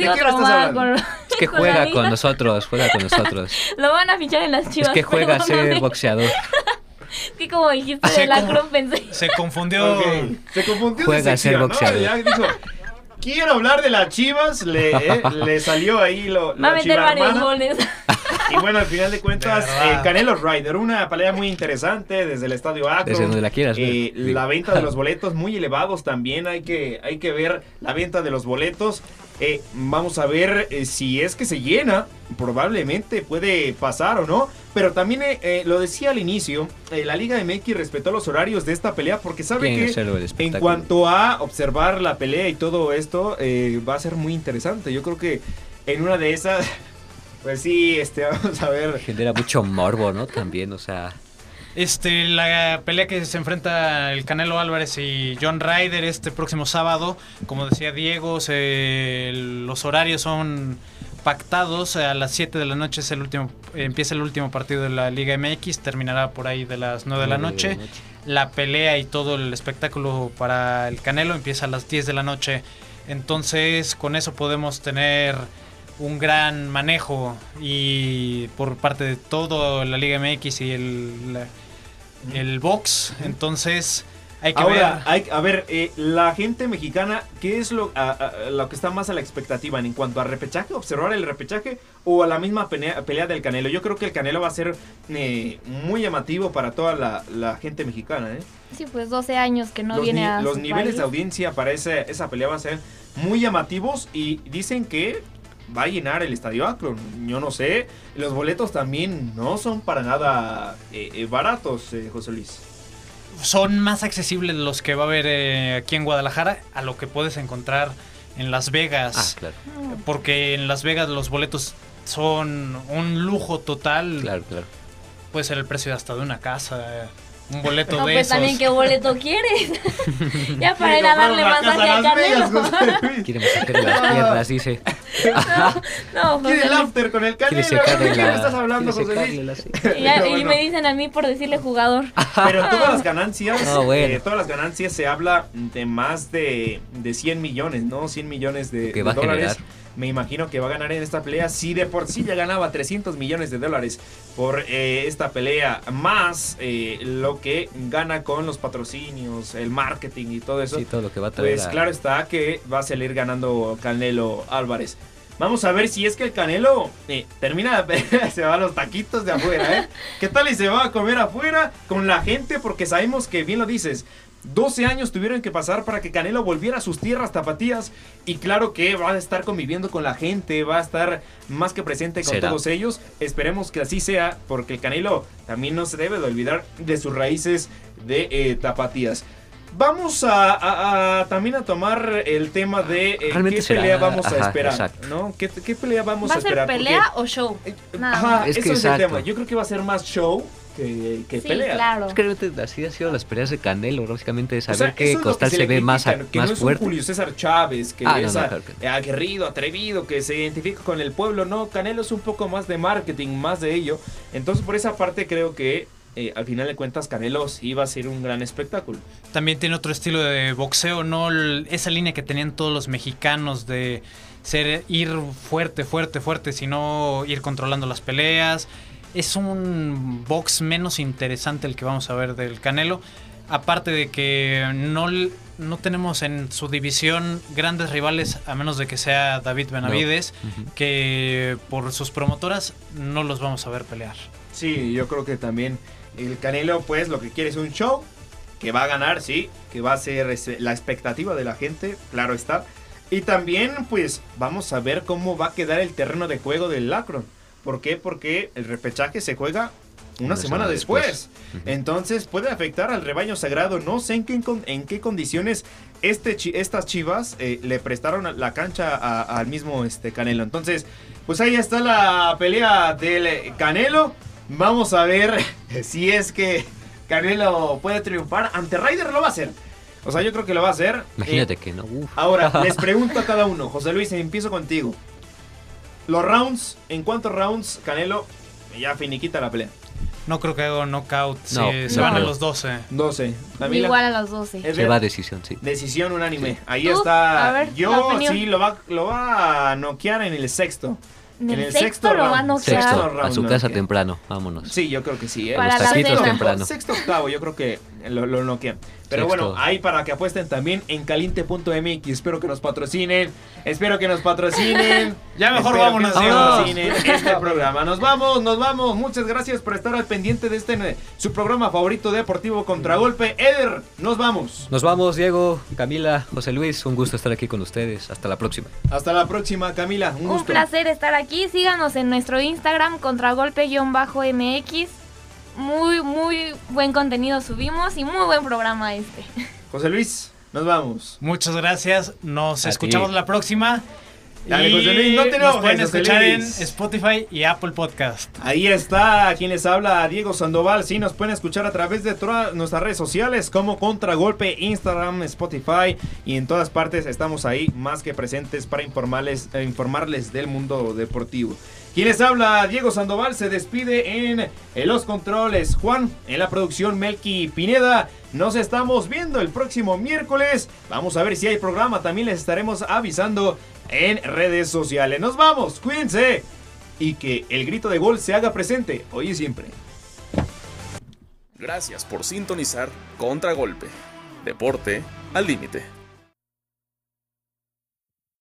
S5: que
S2: con
S5: juega con nosotros, juega con nosotros. *laughs*
S2: Lo van a fichar en las chivas.
S5: Es que juega a ser boxeador. *laughs* *laughs*
S2: Que como dijiste
S4: Así
S2: de la
S4: como-
S2: Cruz pensé.
S4: Se confundió.
S3: Se confundió
S5: Juega
S3: de
S5: a ser
S3: sección, ¿no?
S5: boxeador.
S3: Ya dijo, quiero hablar de las chivas, le, eh, *laughs* le salió ahí lo,
S2: Va a meter varios goles.
S3: Y bueno, al final de cuentas, eh, Canelo Ryder, una pelea muy interesante desde el estadio Akron.
S5: Desde donde la quieras.
S3: Eh, la venta de los boletos muy elevados también, hay que, hay que ver la venta de los boletos. Eh, vamos a ver eh, si es que se llena, probablemente puede pasar o no. Pero también eh, eh, lo decía al inicio, eh, la Liga MX respetó los horarios de esta pelea porque sabe que en cuanto a observar la pelea y todo esto, eh, va a ser muy interesante. Yo creo que en una de esas, *laughs* pues sí, este, *laughs* vamos a ver.
S5: Genera mucho morbo, ¿no? También, o sea.
S4: Este, la pelea que se enfrenta el Canelo Álvarez y John Ryder este próximo sábado, como decía Diego, se- los horarios son pactados a las 7 de la noche es el último empieza el último partido de la Liga MX, terminará por ahí de las 9 de la noche. La pelea y todo el espectáculo para el Canelo empieza a las 10 de la noche. Entonces, con eso podemos tener un gran manejo y por parte de todo la Liga MX y el, el box. Entonces, hay que
S3: Ahora,
S4: ver.
S3: hay, a ver, eh, la gente mexicana, ¿qué es lo, a- a- lo que está más a la expectativa en cuanto a repechaje, observar el repechaje o a la misma pelea, pelea del Canelo? Yo creo que el Canelo va a ser eh, muy llamativo para toda la, la gente mexicana. ¿eh?
S2: Sí, pues 12 años que no
S3: los
S2: viene
S3: ni-
S2: a
S3: los
S2: su
S3: niveles
S2: país.
S3: de audiencia para ese- esa pelea van a ser muy llamativos y dicen que va a llenar el estadio Akron. Yo no sé, los boletos también no son para nada eh, eh, baratos, eh, José Luis.
S4: Son más accesibles los que va a haber eh, aquí en Guadalajara a lo que puedes encontrar en Las
S5: Ah,
S4: Vegas.
S5: claro,
S4: Porque en Las Vegas los boletos son un lujo total.
S5: claro, claro.
S4: Puede ser el precio hasta de una casa. Un boleto
S2: No,
S4: de
S2: pues
S4: esos.
S2: también qué boleto quieres. *laughs* ya para ir
S3: Quiere
S2: a darle masaje a Canelo.
S5: Quiere masajear las piernas, dice.
S2: no,
S3: Quiere
S2: José
S3: el after con el
S5: Quiere
S3: Canelo.
S5: secarle
S3: ¿De qué
S5: la.
S3: estás hablando,
S5: quiere
S3: José Luis? *laughs*
S2: Y, ya- y
S3: bueno.
S2: me dicen a mí por decirle jugador.
S3: Pero todas las *laughs* ganancias,
S5: Ah, bueno.
S3: eh, todas las ganancias se habla de más de, de 100 millones, ¿no? 100 millones de,
S5: Que
S3: de
S5: va a
S3: dólares.
S5: generar.
S3: Me imagino que va a ganar en esta pelea. Si de por sí ya ganaba 300 millones de dólares por eh, esta pelea, más eh, lo que gana con los patrocinios, el marketing y todo eso.
S5: Sí, todo lo que va a traer.
S3: Pues
S5: a-
S3: claro está que va a salir ganando Canelo Álvarez. Vamos a ver si es que el Canelo eh, termina la pelea *laughs* se va a los taquitos de afuera, ¿eh? ¿Qué tal y se va a comer afuera con la gente? Porque sabemos que, bien lo dices, 12 años tuvieron que pasar para que Canelo volviera a sus tierras tapatías. Y claro que va a estar conviviendo con la gente, va a estar más que presente con
S5: Será.
S3: todos ellos. Esperemos que así sea, porque el Canelo también no se debe de olvidar de sus raíces de eh, tapatías. Vamos a, a- a también a tomar el tema de eh,
S5: Realmente
S3: qué
S5: será,
S3: pelea vamos a esperar,
S5: exacto.
S3: ¿no? ¿Qué, qué pelea vamos
S2: ¿Va
S3: a
S2: a ser
S3: esperar?
S2: pelea o show? Nada
S3: Ajá.
S5: Es
S3: eso
S5: que
S3: es el tema. Yo creo que va a ser más show que, que
S2: Sí,
S3: pelea.
S2: claro.
S5: Es que realmente así han sido las peleas de Canelo, básicamente
S3: O
S5: saber
S3: sea,
S5: que Costal
S3: que
S5: se, ve más,
S3: que
S5: más
S3: no es
S5: fuerte.
S3: un Julio César Chávez, que
S5: Ah, no,
S3: es
S5: no,
S3: a-
S5: claro que no.
S3: aguerrido, atrevido, que se identifica con el pueblo. No, Canelo es un poco más de marketing, más de ello. Entonces, por esa parte, creo que eh, al final de cuentas, Canelo sí va a ser un gran espectáculo.
S4: También tiene otro estilo de boxeo, no esa línea que tenían todos los mexicanos de ser ir fuerte, fuerte, fuerte, sino ir controlando las peleas. Es un box menos interesante el que vamos a ver del Canelo. Aparte de que no, no tenemos en su división grandes rivales, a menos de que sea David Benavides, que por sus promotoras no los vamos a ver pelear.
S3: Sí, yo creo que también el Canelo, pues, lo que quiere es un show. Que va a ganar, sí. Que va a ser este, la expectativa de la gente, claro está. Y también, pues, vamos a ver cómo va a quedar el terreno de juego del Lacron. ¿Por qué? Porque el repechaje se juega una,
S5: Una
S3: semana,
S5: semana
S3: después. Entonces puede afectar al rebaño sagrado. No sé en qué, en qué condiciones este, estas chivas eh, le prestaron la cancha al mismo este, Canelo. Entonces, pues ahí está la pelea del Canelo. Vamos a ver *laughs* si es que Canelo puede triunfar. Ante Ryder lo va a hacer. O sea, yo creo que lo va a hacer.
S5: Imagínate
S3: Eh,
S5: que no. uf.
S3: Ahora, *laughs* les pregunto a cada uno. José Luis, empiezo contigo. Los rounds, ¿en cuántos rounds Canelo ya finiquita la pelea.
S4: No creo que haga un knockout.
S5: No.
S4: se van a los 12.
S3: 12. Camila.
S2: Igual a los 12.
S3: Es
S5: Se va a decisión, sí.
S3: Decisión unánime. Ahí
S2: ¿Tú?
S3: está.
S2: A ver, la
S3: Yo sí lo va, lo va a noquear en el sexto.
S2: En el,
S3: en el
S2: sexto,
S3: sexto
S2: lo
S3: round.
S2: van a noquear.
S3: Sexto.
S5: Sexto, a
S3: round,
S5: su casa temprano, vámonos.
S3: Sí, yo creo que sí. ¿eh?
S2: Para
S5: Los
S2: la
S5: taquitos
S2: cena.
S5: temprano.
S3: Sexto octavo, yo creo que lo, lo noquean. Pero
S5: Sexto.
S3: bueno, ahí para que apuesten también en caliente.mx. Espero que nos patrocinen. Espero que nos patrocinen. *laughs*
S4: Ya mejor
S3: Espero
S4: vámonos,
S3: que nos
S4: Diego.
S3: patrocinen este programa. Nos vamos, nos vamos. Muchas gracias por estar al pendiente de este su programa favorito deportivo Contragolpe. Eder, nos vamos.
S5: Nos vamos, Diego, Camila, José Luis. Un gusto estar aquí con ustedes. Hasta la próxima.
S3: Hasta la próxima, Camila. Un
S2: Un
S3: gusto.
S2: placer estar aquí. Síganos en nuestro Instagram, contragolpe-mx. Muy, muy buen contenido subimos y muy buen programa este. *laughs*
S3: José Luis, nos vamos.
S4: Muchas gracias. Nos
S5: A
S4: escuchamos
S5: ti.
S4: la próxima.
S3: Dale,
S4: Y
S3: José Luis, no te
S4: nos
S3: enojes,
S4: pueden
S3: José
S4: escuchar en. Spotify y Apple Podcast.
S3: Ahí está, quien les habla, Diego Sandoval. Sí, nos pueden escuchar a través de todas nuestras redes sociales como Contragolpe, Instagram, Spotify y en todas partes estamos ahí más que presentes para informarles, informarles del mundo deportivo. Quien les habla, Diego Sandoval, se despide en, en los controles. Juan, en la producción Melky Pineda. Nos estamos viendo el próximo miércoles. Vamos a ver si hay programa. También les estaremos avisando en redes sociales. Nos vamos, cuídense y que el grito de gol se haga presente hoy y siempre.
S1: Gracias por sintonizar Contragolpe. Deporte al límite.